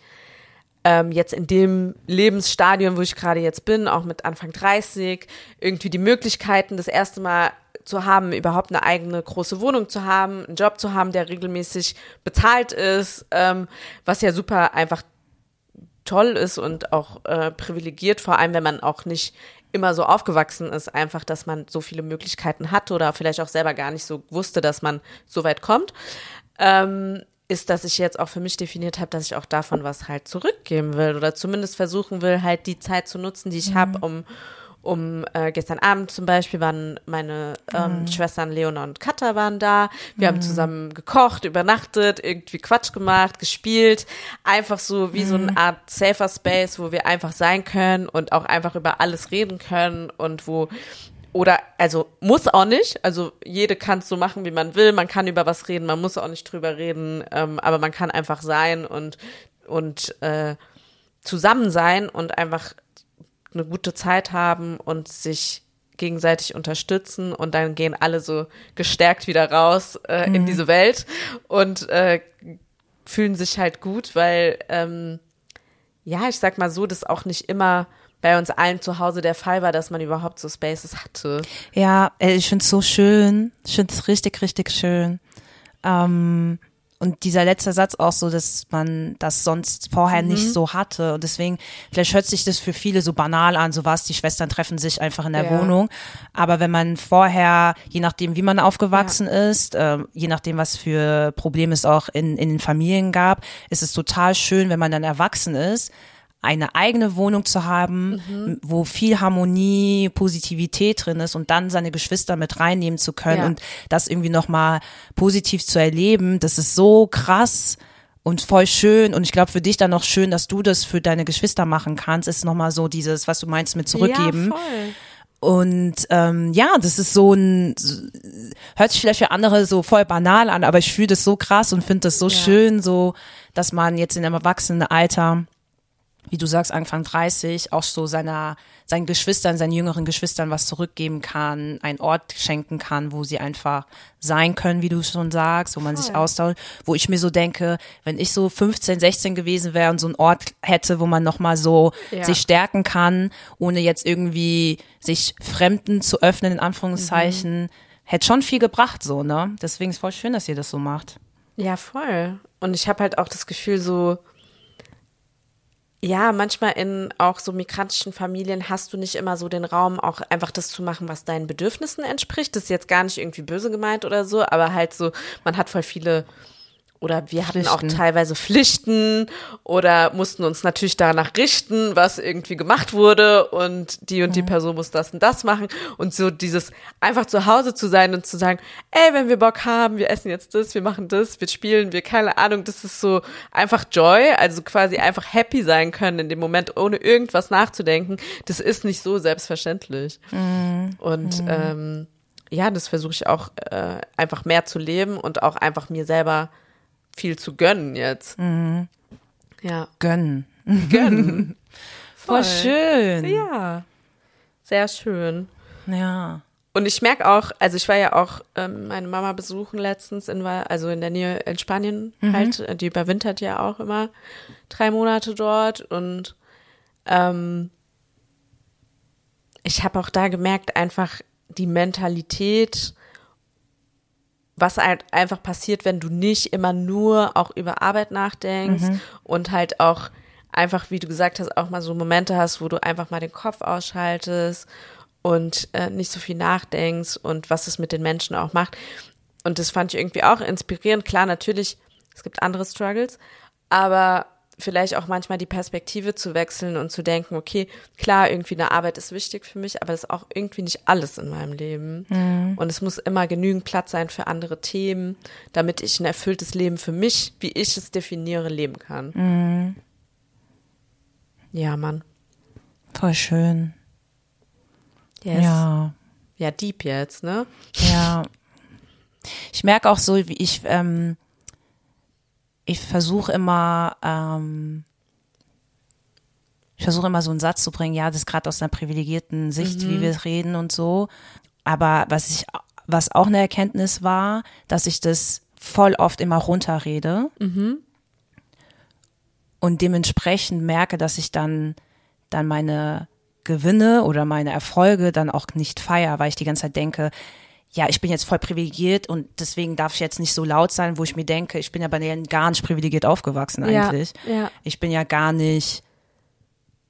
ähm, jetzt in dem Lebensstadium, wo ich gerade jetzt bin, auch mit Anfang 30, irgendwie die Möglichkeiten, das erste Mal zu haben, überhaupt eine eigene große Wohnung zu haben, einen Job zu haben, der regelmäßig bezahlt ist, ähm, was ja super einfach toll ist und auch äh, privilegiert, vor allem wenn man auch nicht immer so aufgewachsen ist, einfach, dass man so viele Möglichkeiten hat oder vielleicht auch selber gar nicht so wusste, dass man so weit kommt, ähm, ist, dass ich jetzt auch für mich definiert habe, dass ich auch davon was halt zurückgeben will oder zumindest versuchen will, halt die Zeit zu nutzen, die ich habe, um um äh, gestern Abend zum Beispiel waren meine ähm, mhm. Schwestern Leona und Katha waren da. Wir mhm. haben zusammen gekocht, übernachtet, irgendwie Quatsch gemacht, gespielt. Einfach so wie mhm. so eine Art Safer Space, wo wir einfach sein können und auch einfach über alles reden können und wo oder also muss auch nicht. Also jede kann es so machen, wie man will. Man kann über was reden, man muss auch nicht drüber reden, ähm, aber man kann einfach sein und und äh, zusammen sein und einfach eine gute Zeit haben und sich gegenseitig unterstützen und dann gehen alle so gestärkt wieder raus äh, mhm. in diese Welt und äh, fühlen sich halt gut, weil ähm, ja, ich sag mal so, dass auch nicht immer bei uns allen zu Hause der Fall war, dass man überhaupt so Spaces hatte. Ja, ich finde es so schön. Ich finde es richtig, richtig schön. Ähm, und dieser letzte Satz auch so, dass man das sonst vorher mhm. nicht so hatte. Und deswegen, vielleicht hört sich das für viele so banal an, so was, die Schwestern treffen sich einfach in der ja. Wohnung. Aber wenn man vorher, je nachdem, wie man aufgewachsen ja. ist, äh, je nachdem, was für Probleme es auch in, in den Familien gab, ist es total schön, wenn man dann erwachsen ist, eine eigene Wohnung zu haben, mhm. wo viel Harmonie, Positivität drin ist und dann seine Geschwister mit reinnehmen zu können ja. und das irgendwie nochmal positiv zu erleben, das ist so krass und voll schön und ich glaube für dich dann noch schön, dass du das für deine Geschwister machen kannst, ist nochmal so dieses, was du meinst mit zurückgeben. Ja, voll. Und ähm, ja, das ist so ein, hört sich vielleicht für andere so voll banal an, aber ich fühle das so krass und finde das so ja. schön, so, dass man jetzt in einem Erwachsenenalter wie du sagst, Anfang 30, auch so seiner, seinen Geschwistern, seinen jüngeren Geschwistern was zurückgeben kann, einen Ort schenken kann, wo sie einfach sein können, wie du schon sagst, wo man Voll. sich austauscht, wo ich mir so denke, wenn ich so 15, 16 gewesen wäre und so einen Ort hätte, wo man nochmal so ja. sich stärken kann, ohne jetzt irgendwie sich Fremden zu öffnen, in Anführungszeichen, mhm. hätte schon viel gebracht, so, ne? Deswegen ist voll schön, dass ihr das so macht. Ja, voll. Und ich habe halt auch das Gefühl, so, ja, manchmal in auch so migrantischen Familien hast du nicht immer so den Raum, auch einfach das zu machen, was deinen Bedürfnissen entspricht. Das ist jetzt gar nicht irgendwie böse gemeint oder so, aber halt so, man hat voll viele oder wir hatten auch teilweise Pflichten oder mussten uns natürlich danach richten, was irgendwie gemacht wurde und die und die Person muss das und das machen und so dieses einfach zu Hause zu sein und zu sagen, ey, wenn wir Bock haben, wir essen jetzt das, wir machen das, wir spielen, wir keine Ahnung, das ist so einfach Joy, also quasi einfach happy sein können in dem Moment, ohne irgendwas nachzudenken, das ist nicht so selbstverständlich. Mhm. Und mhm. ähm, ja, das versuche ich auch äh, einfach mehr zu leben und auch einfach mir selber viel zu gönnen jetzt. Mhm. Ja. Gönnen. Gönnen. <laughs> Voll. Voll schön. Ja. Sehr schön. Ja. Und ich merke auch, also ich war ja auch ähm, meine Mama besuchen letztens in, also in der Nähe in Spanien mhm. halt, die überwintert ja auch immer drei Monate dort und ähm, ich habe auch da gemerkt, einfach die Mentalität was halt einfach passiert, wenn du nicht immer nur auch über Arbeit nachdenkst mhm. und halt auch einfach, wie du gesagt hast, auch mal so Momente hast, wo du einfach mal den Kopf ausschaltest und äh, nicht so viel nachdenkst und was es mit den Menschen auch macht. Und das fand ich irgendwie auch inspirierend. Klar, natürlich, es gibt andere Struggles, aber vielleicht auch manchmal die Perspektive zu wechseln und zu denken, okay, klar, irgendwie eine Arbeit ist wichtig für mich, aber das ist auch irgendwie nicht alles in meinem Leben. Mhm. Und es muss immer genügend Platz sein für andere Themen, damit ich ein erfülltes Leben für mich, wie ich es definiere, leben kann. Mhm. Ja, Mann. Voll schön. Yes. Ja. Ja, deep jetzt, ne? Ja. Ich merke auch so, wie ich, ähm, ich versuche immer, ähm, ich versuche immer so einen Satz zu bringen, ja, das ist gerade aus einer privilegierten Sicht, mhm. wie wir reden und so. Aber was ich, was auch eine Erkenntnis war, dass ich das voll oft immer runterrede. Mhm. Und dementsprechend merke, dass ich dann, dann meine Gewinne oder meine Erfolge dann auch nicht feier, weil ich die ganze Zeit denke, ja, ich bin jetzt voll privilegiert und deswegen darf ich jetzt nicht so laut sein, wo ich mir denke, ich bin ja bei denen gar nicht privilegiert aufgewachsen eigentlich. Ja, ja. Ich bin ja gar nicht,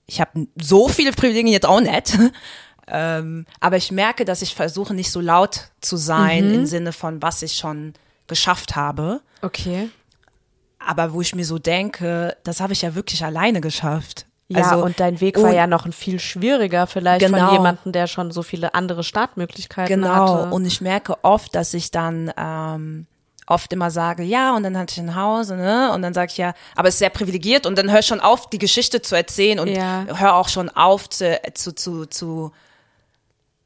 ich habe so viele Privilegien jetzt auch nicht. <laughs> ähm, aber ich merke, dass ich versuche, nicht so laut zu sein mhm. im Sinne von, was ich schon geschafft habe. Okay. Aber wo ich mir so denke, das habe ich ja wirklich alleine geschafft. Ja, also, und dein Weg war ja noch ein viel schwieriger vielleicht Genau. von jemandem, der schon so viele andere Startmöglichkeiten Genau, hatte. und ich merke oft, dass ich dann ähm, oft immer sage, ja, und dann hatte ich ein Haus, ne? Und dann sage ich ja, aber es ist sehr privilegiert und dann hör schon auf, die Geschichte zu erzählen und Ja. hör auch schon auf zu, zu, zu, zu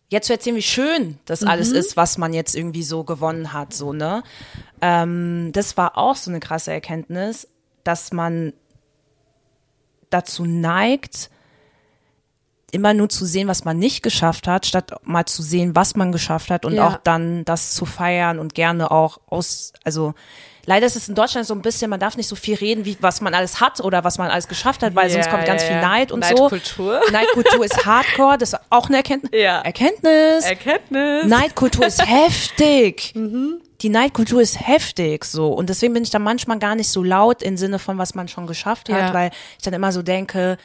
jetzt zu erzählen, wie schön das alles Mhm. ist, was man jetzt irgendwie so gewonnen hat, so, ne? Ähm, das war auch so eine krasse Erkenntnis, dass man dazu neigt, immer nur zu sehen, was man nicht geschafft hat, statt mal zu sehen, was man geschafft hat und Ja. auch dann das zu feiern und gerne auch aus, also leider ist es in Deutschland so ein bisschen, man darf nicht so viel reden, wie was man alles hat oder was man alles geschafft hat, weil sonst Ja, kommt ganz ja, viel. Neid und Neidkultur. so. <laughs> Neidkultur ist Hardcore, das ist auch eine Erkenntnis. Ja. Erkenntnis. Erkenntnis. Neidkultur ist <laughs> heftig. Mhm. Die Neidkultur ist heftig so. Und deswegen bin ich da manchmal gar nicht so laut im Sinne von, was man schon geschafft hat, Ja. weil ich dann immer so denke,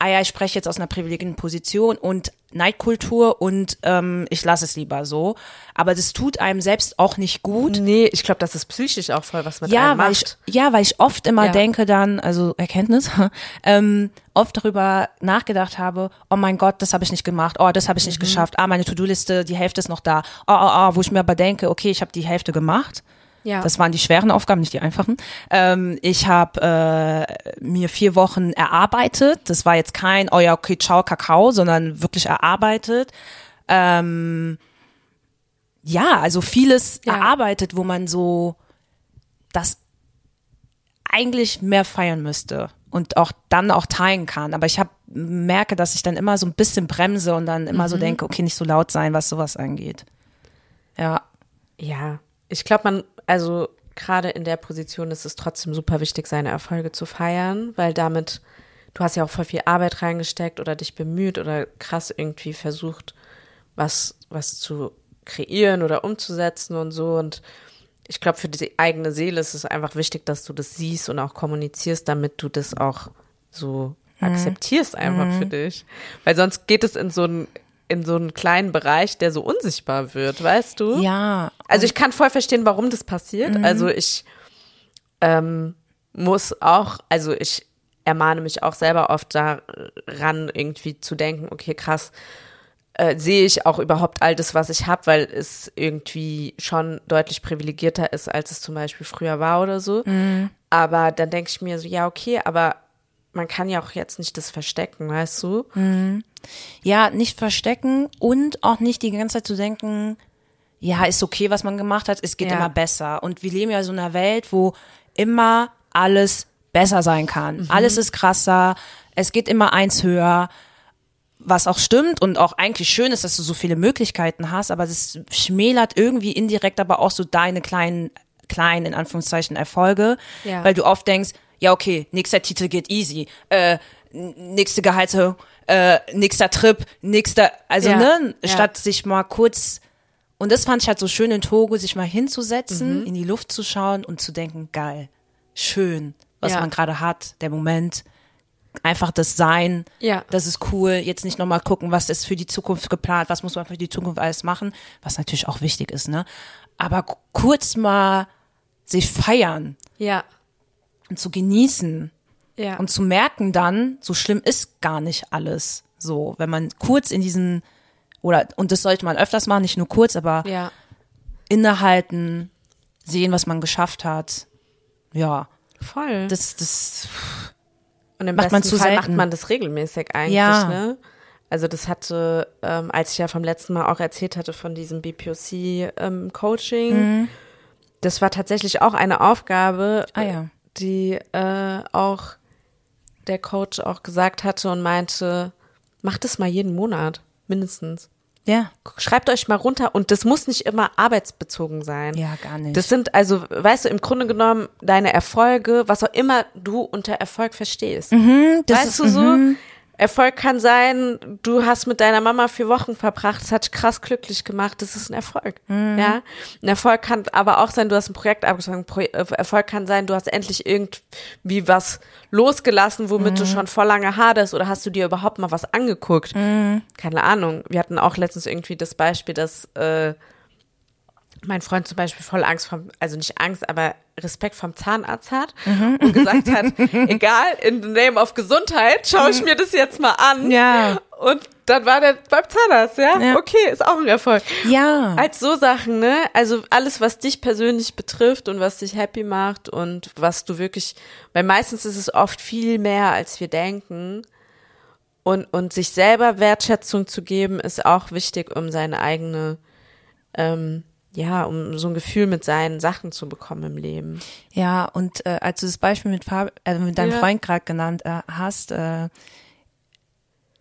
ah ja, ich spreche jetzt aus einer privilegierten Position und Neidkultur und ähm, ich lasse es lieber so. Aber das tut einem selbst auch nicht gut. Nee, ich glaube, das ist psychisch auch voll was mit Ja, einem weil macht. ich, ja, weil ich oft immer Ja. denke dann, also Erkenntnis, <laughs> ähm, oft darüber nachgedacht habe, oh mein Gott, das habe ich nicht gemacht, oh, das habe ich Mhm. nicht geschafft, ah, meine To-Do-Liste, die Hälfte ist noch da, oh, oh, oh, wo ich mir aber denke, okay, ich habe die Hälfte gemacht. Ja. Das waren die schweren Aufgaben, nicht die einfachen. Ähm, ich habe äh, mir vier Wochen erarbeitet. Das war jetzt kein, oh ja, okay, ciao, Kakao, sondern wirklich erarbeitet. Ähm, ja, also vieles Ja. erarbeitet, wo man so das eigentlich mehr feiern müsste und auch dann auch teilen kann. Aber ich hab, merke, dass ich dann immer so ein bisschen bremse und dann immer so Mhm. denke, okay, nicht so laut sein, was sowas angeht. Ja. Ja, ich glaube, man, also gerade in der Position ist es trotzdem super wichtig, seine Erfolge zu feiern, weil damit, du hast ja auch voll viel Arbeit reingesteckt oder dich bemüht oder krass irgendwie versucht, was, was zu kreieren oder umzusetzen und so. Und ich glaube, für die eigene Seele ist es einfach wichtig, dass du das siehst und auch kommunizierst, damit du das auch so akzeptierst einfach für dich. Weil sonst geht es in so einen, in so einen kleinen Bereich, der so unsichtbar wird, weißt du? Ja. Also ich kann voll verstehen, warum das passiert. Also ich ähm, muss auch, also ich ermahne mich auch selber oft daran, irgendwie zu denken, okay, krass, äh, sehe ich auch überhaupt all das, was ich habe, weil es irgendwie schon deutlich privilegierter ist, als es zum Beispiel früher war oder so. Aber dann denke ich mir so, ja, okay, aber man kann ja auch jetzt nicht das verstecken, weißt du? Ja, nicht verstecken und auch nicht die ganze Zeit zu denken, ja, ist okay, was man gemacht hat, es geht Ja. immer besser. Und wir leben ja so in einer Welt, wo immer alles besser sein kann. Alles ist krasser, es geht immer eins höher, was auch stimmt und auch eigentlich schön ist, dass du so viele Möglichkeiten hast, aber das schmälert irgendwie indirekt aber auch so deine kleinen, kleinen, in Anführungszeichen, Erfolge, Ja. weil du oft denkst, ja, okay, nächster Titel geht easy, äh, nächste Gehaltserhöhung, äh, nächster Trip, nächster, also Ja, ne, ja. statt sich mal kurz, und das fand ich halt so schön in Togo, sich mal Mhm. hinzusetzen, in die Luft zu schauen und zu denken, geil, schön, was Ja. man gerade hat, der Moment, einfach das Sein, Ja. das ist cool, jetzt nicht nochmal gucken, was ist für die Zukunft geplant, was muss man für die Zukunft alles machen, was natürlich auch wichtig ist, ne, aber kurz mal sich feiern Ja. Und zu genießen, Ja. und zu merken dann, so schlimm ist gar nicht alles. So, wenn man kurz in diesen, oder, und das sollte man öfters machen, nicht nur kurz, aber ja. innehalten, sehen, was man geschafft hat. Ja, Voll. das, das, Und im Macht besten man zu Fall macht selten. man das regelmäßig eigentlich, Ja. ne? Also das hatte, ähm, als ich ja vom letzten Mal auch erzählt hatte von diesem BPOC-Coaching, Mhm. das war tatsächlich auch eine Aufgabe, Ah ja. Die äh, auch der Coach auch gesagt hatte und meinte, macht es mal jeden Monat, mindestens. ja, Schreibt euch mal runter und das muss nicht immer arbeitsbezogen sein. ja, gar nicht. Das sind also, weißt du, im Grunde genommen deine Erfolge, was auch immer du unter Erfolg verstehst. Mhm, das weißt ist- du so? Erfolg kann sein, du hast mit deiner Mama vier Wochen verbracht, das hat dich krass glücklich gemacht, das ist ein Erfolg. Mhm. Ja? Ein Erfolg kann aber auch sein, du hast ein Projekt abgeschlossen, äh, Erfolg kann sein, du hast endlich irgendwie was losgelassen, womit Mhm. du schon vor lange haderst oder hast du dir überhaupt mal was angeguckt. Mhm. Keine Ahnung. Wir hatten auch letztens irgendwie das Beispiel, dass äh, mein Freund zum Beispiel voll Angst vom, also nicht Angst, aber Respekt vom Zahnarzt hat und gesagt hat, <laughs> egal, in the name of Gesundheit, schaue ich mir das jetzt mal an. Ja. Und dann war der beim Zahnarzt, ja? Ja. Okay, ist auch ein Erfolg. Ja. Als so Sachen, ne? Also alles, was dich persönlich betrifft und was dich happy macht und was du wirklich, weil meistens ist es oft viel mehr, als wir denken. Und, und sich selber Wertschätzung zu geben, ist auch wichtig, um seine eigene, ähm, ja, um so ein Gefühl mit seinen Sachen zu bekommen im Leben. Ja, und äh, als du das Beispiel mit, Fab äh, mit deinem Ja. Freund gerade genannt äh, hast, äh,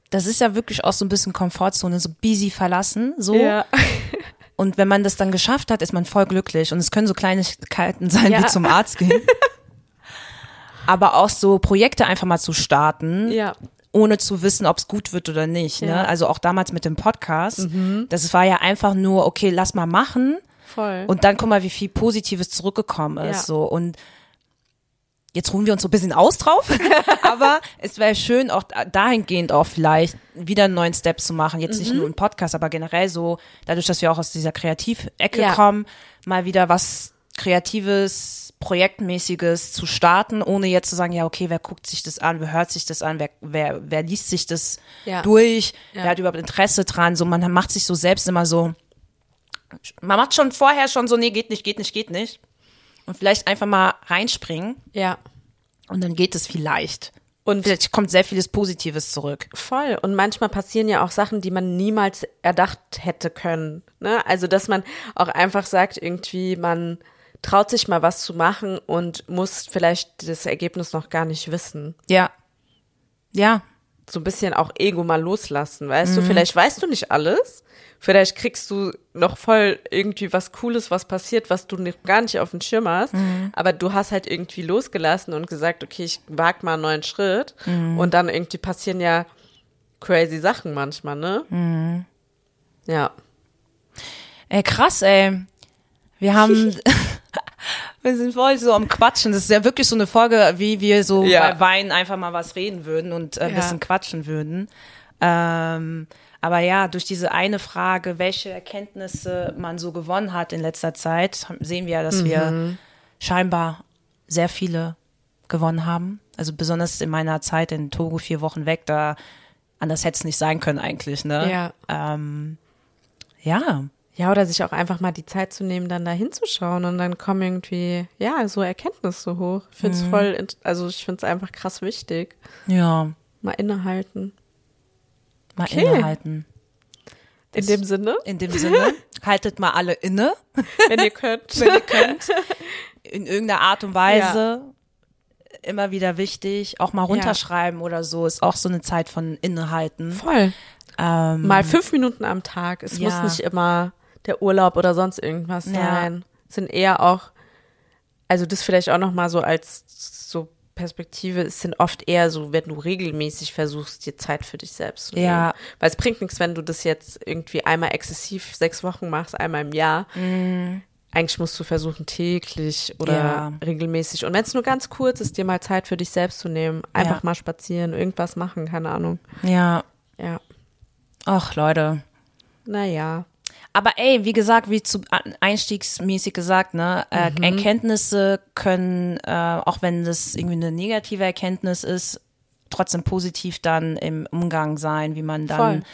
das ist ja wirklich auch so ein bisschen Komfortzone, so busy verlassen, so. <laughs> Und wenn man das dann geschafft hat, ist man voll glücklich. Und es können so Kleinigkeiten <laughs> sein, Ja. wie zum Arzt gehen. <laughs> Aber auch so Projekte einfach mal zu starten, Ja. Ohne zu wissen, ob es gut wird oder nicht. Ne? Ja. Also auch damals mit dem Podcast. Das war ja einfach nur, okay, lass mal machen. Voll. Und dann guck mal, wie viel Positives zurückgekommen ist. Ja. So. Und jetzt ruhen wir uns so ein bisschen aus drauf. <laughs> aber es wäre schön, auch dahingehend auch vielleicht wieder einen neuen Step zu machen. Jetzt Mhm. nicht nur im Podcast, aber generell so, dadurch, dass wir auch aus dieser Kreativecke Ja. kommen, mal wieder was Kreatives, Projektmäßiges zu starten, ohne jetzt zu sagen, ja, okay, wer guckt sich das an, wer hört sich das an, wer, wer, wer liest sich das Ja. durch, Ja. wer hat überhaupt Interesse dran, so, man macht sich so selbst immer so, man macht schon vorher schon so, nee, geht nicht, geht nicht, geht nicht. Und vielleicht einfach mal reinspringen ja. und dann geht es vielleicht. Und Vielleicht kommt sehr vieles Positives zurück. Voll. Und manchmal passieren ja auch Sachen, die man niemals erdacht hätte können. Ne? Also, dass man auch einfach sagt, irgendwie, man traut sich mal was zu machen und muss vielleicht das Ergebnis noch gar nicht wissen. Ja. Ja. So ein bisschen auch Ego mal loslassen, weißt du? Vielleicht weißt du nicht alles. Vielleicht kriegst du noch voll irgendwie was Cooles, was passiert, was du nicht, gar nicht auf dem Schirm hast. Aber du hast halt irgendwie losgelassen und gesagt, okay, ich wag mal einen neuen Schritt. Und dann irgendwie passieren ja crazy Sachen manchmal, ne? Ja. Ey, krass, ey. Wir haben, <laughs> wir sind voll so am Quatschen. Das ist ja wirklich so eine Folge, wie wir so Ja. bei Wein einfach mal was reden würden und äh, ein Ja. bisschen quatschen würden. Ähm, aber ja, durch diese eine Frage, welche Erkenntnisse man so gewonnen hat in letzter Zeit, sehen wir, dass wir scheinbar sehr viele gewonnen haben. Also besonders in meiner Zeit in Togo vier Wochen weg, da anders hätte es nicht sein können eigentlich, ne? Ja. Ähm, ja. Ja, oder sich auch einfach mal die Zeit zu nehmen, dann da hinzuschauen und dann kommen irgendwie, ja, so Erkenntnisse hoch. Ich finde es voll, int- also ich finde es einfach krass wichtig. Ja. Mal innehalten. Mal Okay. innehalten. In dem Sinne, In dem Sinne, haltet mal alle inne, wenn ihr könnt. <laughs> wenn ihr könnt. In irgendeiner Art und Weise. Immer wieder wichtig. Auch mal runterschreiben oder so. Ist auch so eine Zeit von Innehalten. Voll. Ähm, Mal fünf Minuten am Tag. Es Ja. muss nicht immer der Urlaub oder sonst irgendwas Ja. sind eher auch, also das vielleicht auch noch mal so als so Perspektive, es sind oft eher so, wenn du regelmäßig versuchst, dir Zeit für dich selbst zu nehmen. Ja. Weil es bringt nichts, wenn du das jetzt irgendwie einmal exzessiv sechs Wochen machst, einmal im Jahr. Eigentlich musst du versuchen, täglich oder Mhm. Ja. regelmäßig. Und wenn es nur ganz kurz ist, dir mal Zeit für dich selbst zu nehmen. Einfach Ja. mal spazieren, irgendwas machen, keine Ahnung. ja. Ja. Ach, Leute. Naja. Aber ey, wie gesagt, wie zu einstiegsmäßig gesagt, ne, äh, Mhm. Erkenntnisse können, äh, auch wenn das irgendwie eine negative Erkenntnis ist, trotzdem positiv dann im Umgang sein, wie man dann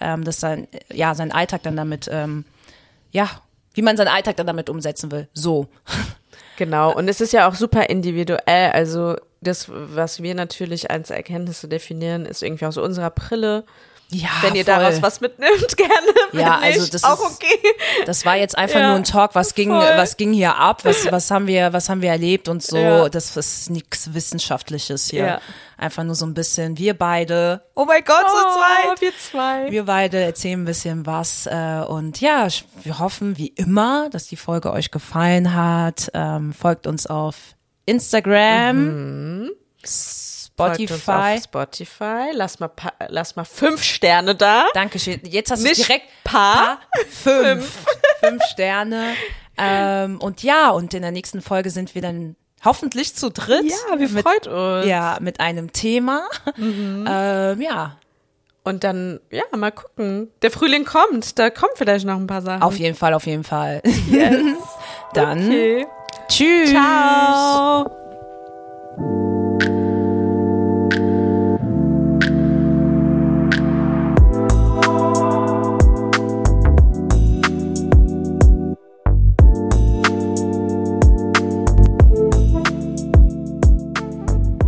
ähm, das sein, ja, seinen Alltag dann damit, ähm, ja, wie man seinen Alltag dann damit umsetzen will. So. <laughs> Genau, und es ist ja auch super individuell. Also das, was wir natürlich als Erkenntnisse definieren, ist irgendwie aus unserer Brille. Ja, Wenn ihr voll. daraus was mitnimmt, <laughs> gerne. Wenn Ja, also das auch ist- okay. Das war jetzt einfach Ja, nur ein Talk, was ging, voll. was ging hier ab, was, was haben wir, was haben wir erlebt und so. Ja. Das ist nichts Wissenschaftliches hier. Ja. Einfach nur so ein bisschen, wir beide, oh mein Gott, so Oh, zweit. wir zwei. Wir beide erzählen ein bisschen was äh, und ja, wir hoffen wie immer, dass die Folge euch gefallen hat. Ähm, folgt uns auf Instagram, uns Spotify. Spotify. Lass mal, pa lass mal fünf Sterne da. Dankeschön. Jetzt hast du direkt paar. fünf. <laughs> fünf Sterne. Ähm, und ja, und in der nächsten Folge sind wir dann hoffentlich zu dritt. Ja, wir mit, freut uns. Ja, mit einem Thema. Ähm, ja. Und dann, ja, mal gucken. Der Frühling kommt, da kommen vielleicht noch ein paar Sachen. Auf jeden Fall, auf jeden Fall. Yes. <laughs> Dann Okay. tschüss. Ciao.